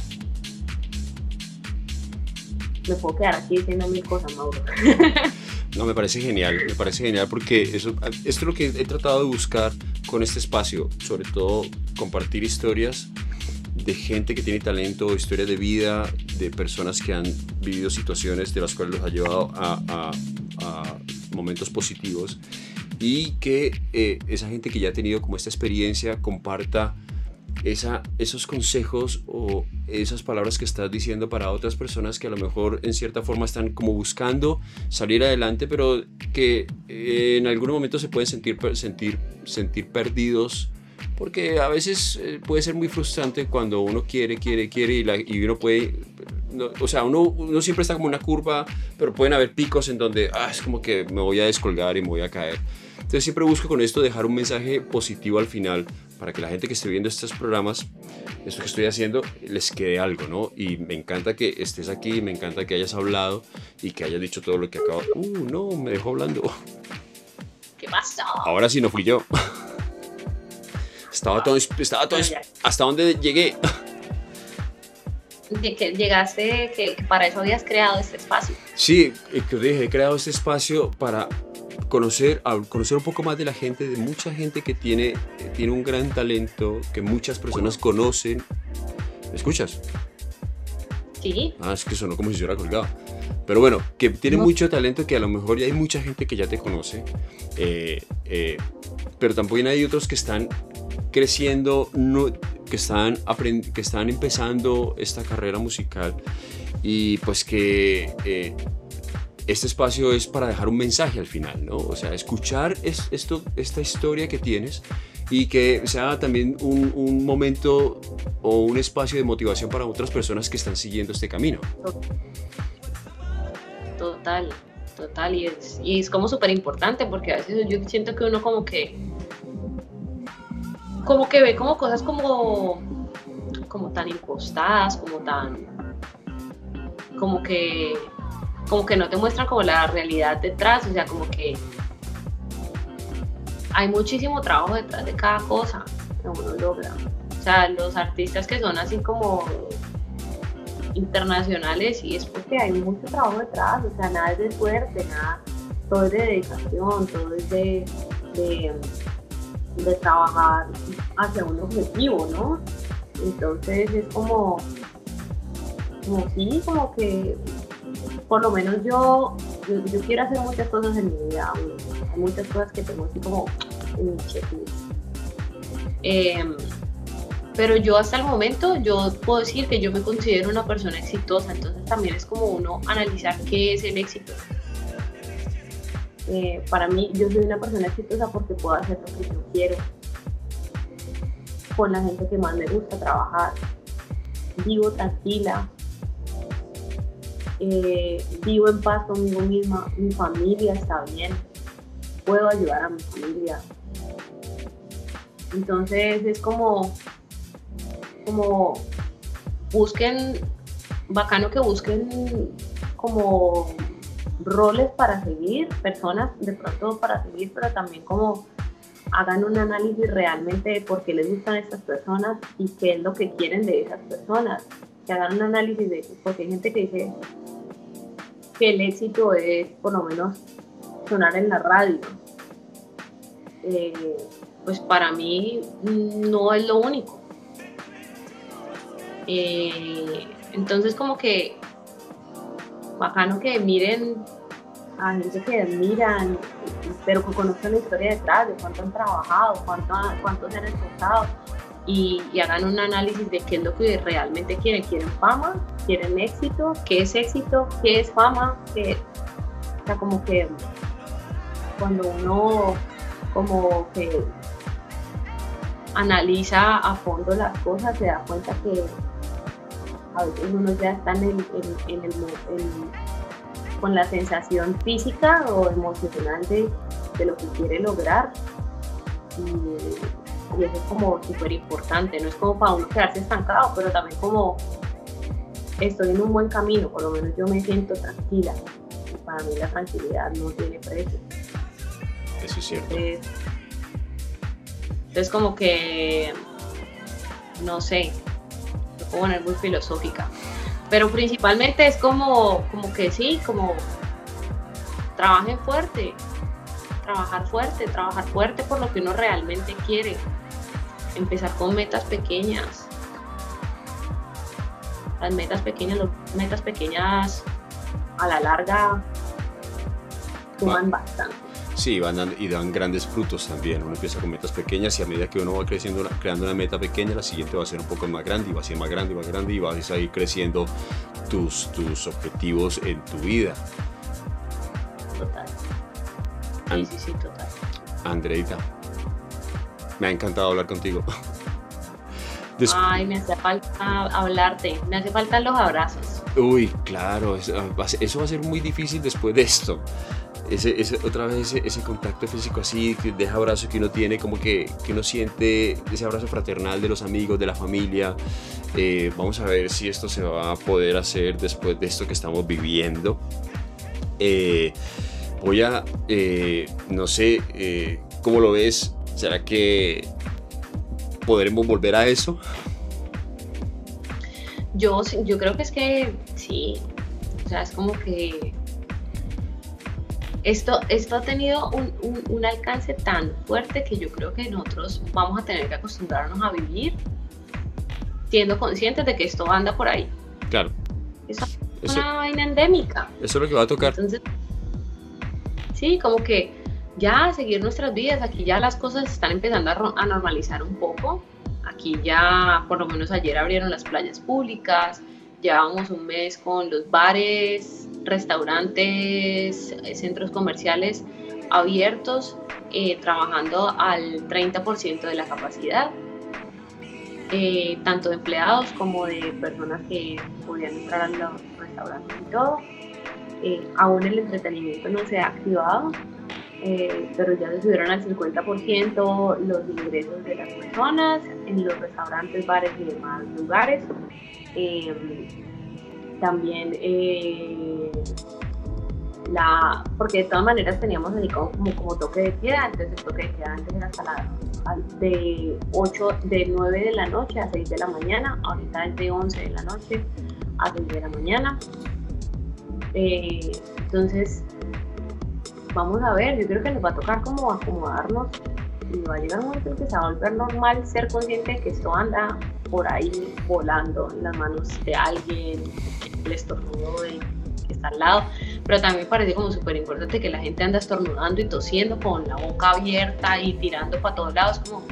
Me puedo quedar aquí diciendo mil cosas, Mauro. No, me parece genial, me parece genial porque eso, esto es lo que he tratado de buscar con este espacio, sobre todo compartir historias de gente que tiene talento, historia de vida, de personas que han vivido situaciones de las cuales los ha llevado a, momentos positivos y que eh, esa gente que ya ha tenido como esta experiencia comparta esa, esos consejos o esas palabras que estás diciendo para otras personas que a lo mejor en cierta forma están como buscando salir adelante, pero que eh, en algún momento se pueden sentir, sentir, sentir perdidos porque a veces eh, puede ser muy frustrante cuando uno quiere, quiere, quiere y, la, y uno puede, o sea, uno, uno, siempre está como una curva, pero pueden haber picos en donde ah, es como que me voy a descolgar y me voy a caer. Entonces siempre busco con esto dejar un mensaje positivo al final para que la gente que esté viendo estos programas, esto que estoy haciendo, les quede algo, ¿no? Y me encanta que estés aquí, me encanta que hayas hablado y que hayas dicho todo lo que acabo. Uh, no, me dejó hablando. ¿Qué pasó? Ahora sí no fui yo. Estaba todo, estaba todo hasta dónde llegué. Que llegaste, que, para eso habías creado este espacio. Sí, que dije, he creado este espacio para conocer, conocer un poco más de la gente, de mucha gente que tiene, tiene un gran talento, que muchas personas conocen. ¿Me escuchas? Sí. Ah, es que sonó como si yo hubiera colgado. Pero bueno, que tiene mucho talento, que a lo mejor ya hay mucha gente que ya te conoce, eh, eh, pero también hay otros que están creciendo, que, están que están empezando esta carrera musical y pues que eh, este espacio es para dejar un mensaje al final, ¿no? O sea, escuchar es, esto, esta historia que tienes y que sea también un, momento o un espacio de motivación para otras personas que están siguiendo este camino. Total, total, y es, y es como súper importante porque a veces yo siento que uno como que como que ve como cosas como, como tan impostadas, como tan, como que, como que no te muestran como la realidad detrás, o sea, como que hay muchísimo trabajo detrás de cada cosa que uno logra. O sea, los artistas que son así como internacionales y es porque hay mucho trabajo detrás, o sea, nada es de suerte, nada, todo es de dedicación, todo es de, de, trabajar hacia un objetivo, ¿no? Entonces es como, como sí, como que por lo menos yo, yo, quiero hacer muchas cosas en mi vida, muchas cosas que tengo así como en mi checklist. Em, pero yo hasta el momento, yo puedo decir que yo me considero una persona exitosa, entonces también es como uno analizar qué es el éxito. Eh, para mí, yo soy una persona exitosa porque puedo hacer lo que yo quiero, con la gente que más me gusta trabajar, vivo tranquila, eh, vivo en paz conmigo misma, mi familia está bien, puedo ayudar a mi familia. Entonces es como como busquen, bacano que busquen como roles para seguir, personas de pronto para seguir, pero también como hagan un análisis realmente de por qué les gustan estas personas y qué es lo que quieren de esas personas. Que hagan un análisis de porque hay gente que dice que el éxito es por lo menos sonar en la radio. Eh, pues para mí no es lo único. Eh, entonces como que bacano que miren a gente que admiran, pero que conozcan la historia detrás, de cuánto han trabajado, cuánto, cuánto se han esforzado y, hagan un análisis de qué es lo que realmente quieren. ¿Quieren fama? ¿Quieren éxito? ¿Qué es éxito? ¿Qué es fama? ¿Qué? O sea, como que cuando uno como que analiza a fondo las cosas se da cuenta que a veces uno ya está en el, con la sensación física o emocional de, lo que quiere lograr. Y, eso es como súper importante, no es como para uno quedarse estancado, pero también como estoy en un buen camino, por lo menos yo me siento tranquila. Y para mí la tranquilidad no tiene precio. Eso es cierto. entonces como que, no sé, poner muy filosófica. Pero principalmente es como, como que sí, como trabajen fuerte, trabajar fuerte, trabajar fuerte por lo que uno realmente quiere. Empezar con metas pequeñas. Las metas pequeñas, las metas pequeñas a la larga suman bastante. Sí, van y dan grandes frutos también. Uno empieza con metas pequeñas y a medida que uno va creciendo, creando una meta pequeña, la siguiente va a ser un poco más grande y va a ser más grande y más grande y vas a ir creciendo tus, tus objetivos en tu vida. Total. Sí, sí, sí, total. Andreita, me ha encantado hablar contigo. Ay, me hace falta hablarte, me hace falta los abrazos. Uy, claro, eso va a ser muy difícil después de esto ese, otra vez ese, contacto físico así, de abrazo que uno tiene, como que, que uno siente ese abrazo fraternal de los amigos, de la familia. Eh, vamos a ver si esto se va a poder hacer después de esto que estamos viviendo. Eh, voy a, eh, no sé, ¿cómo lo ves? ¿Será que podremos volver a eso? Yo, yo creo que es que sí, o sea, es como que esto, esto ha tenido un, alcance tan fuerte que yo creo que nosotros vamos a tener que acostumbrarnos a vivir siendo conscientes de que esto anda por ahí. Claro. Es una vaina endémica. Eso es lo que va a tocar. sí, como que ya seguir nuestras vidas, aquí ya las cosas están empezando a, a normalizar un poco. Aquí ya, por lo menos ayer abrieron las playas públicas, llevamos un mes con los bares restaurantes, eh, centros comerciales abiertos, eh, trabajando al 30% de la capacidad, eh, tanto de empleados como de personas que podían entrar a los restaurantes y todo. aún el entretenimiento no se ha activado, pero ya se subieron al 50% los ingresos de las personas en los restaurantes, bares y demás lugares también eh, la, porque de todas maneras teníamos así como, como, toque de queda, entonces el toque de queda antes era hasta la, de 8, de 9 de la noche a 6 de la mañana, ahorita es de 11 de la noche a 6 de la mañana. Eh, entonces, vamos a ver, yo creo que nos va a tocar como acomodarnos y va a llegar un momento en que se va a volver normal ser consciente de que esto anda por ahí volando en las manos de alguien, el estornudo de que está al lado, pero también me parece como súper importante que la gente anda estornudando y tosiendo con la boca abierta y tirando para todos lados, como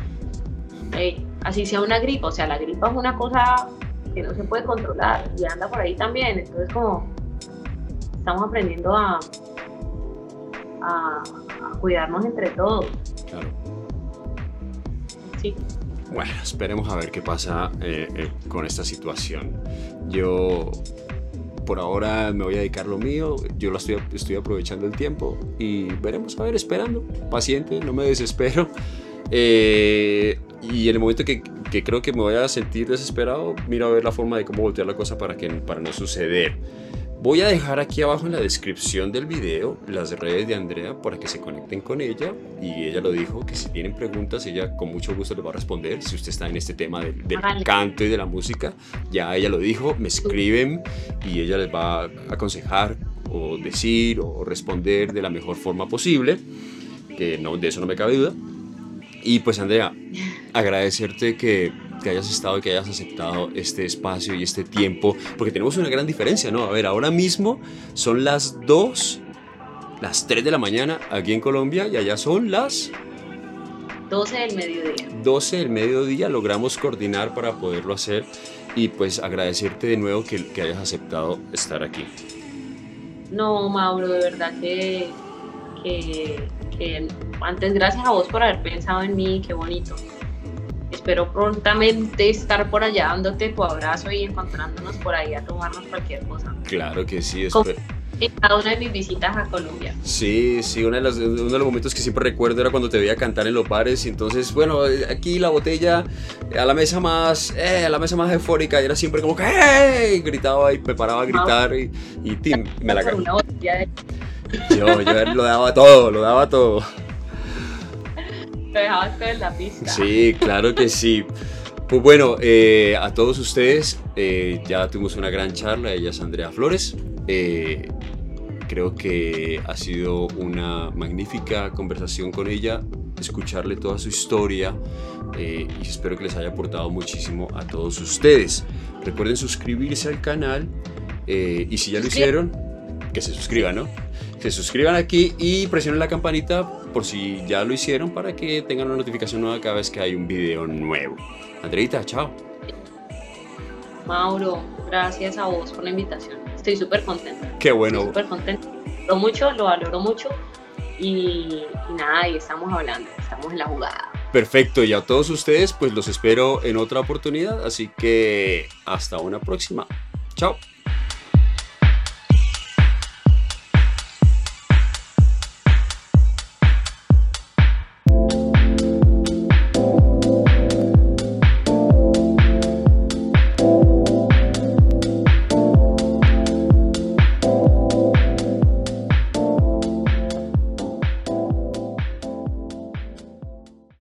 así sea una gripa, o sea, la gripa es una cosa que no se puede controlar y anda por ahí también, entonces como estamos aprendiendo a, a, cuidarnos entre todos. Claro. Sí. Bueno, esperemos a ver qué pasa eh, eh, con esta situación. Yo por ahora me voy a dedicar lo mío, yo lo estoy, estoy aprovechando el tiempo y veremos, a ver, esperando, paciente, no me desespero. Eh, y en el momento que, que, creo que me voy a sentir desesperado, miro a ver la forma de cómo voltear la cosa para, que, para no suceder. Voy a dejar aquí abajo en la descripción del video las redes de Andrea para que se conecten con ella y ella lo dijo que si tienen preguntas ella con mucho gusto les va a responder. Si usted está en este tema del, canto y de la música ya ella lo dijo me escriben y ella les va a aconsejar o decir o responder de la mejor forma posible que no de eso no me cabe duda y pues Andrea agradecerte que que hayas estado y que hayas aceptado este espacio y este tiempo, porque tenemos una gran diferencia, ¿no? A ver, ahora mismo son las 2, las 3 de la mañana aquí en Colombia y allá son las 12 del mediodía. 12 del mediodía logramos coordinar para poderlo hacer y pues agradecerte de nuevo que, que hayas aceptado estar aquí. No, Mauro, de verdad que, que, que antes gracias a vos por haber pensado en mí, qué bonito espero prontamente estar por allá dándote tu abrazo y encontrándonos por ahí a tomarnos cualquier cosa. Claro que sí, espero. En cada una de mis visitas a Colombia. Sí, sí, uno de, los, uno de los momentos que siempre recuerdo era cuando te veía cantar en los bares y entonces, bueno, aquí la botella a la mesa más, eh, a la mesa más eufórica y era siempre como que, ¡hey! Gritaba y preparaba a gritar y, y me la Yo, yo lo daba todo, lo daba todo en la pista. Sí, claro que sí. Pues bueno, eh, a todos ustedes eh, ya tuvimos una gran charla, ella es Andrea Flores. Eh, creo que ha sido una magnífica conversación con ella, escucharle toda su historia y espero que les haya aportado muchísimo a todos ustedes. Recuerden suscribirse al canal y si ya lo hicieron, que se suscriban, ¿no? Se suscriban aquí y presionen la campanita por si ya lo hicieron para que tengan una notificación nueva cada vez que hay un video nuevo. Andreita, chao. Mauro, gracias a vos por la invitación. Estoy súper contenta. Qué bueno. Súper contenta. Lo mucho, lo valoro mucho. Y, y nada, y estamos hablando, estamos en la jugada. Perfecto, y a todos ustedes, pues los espero en otra oportunidad. Así que hasta una próxima. Chao.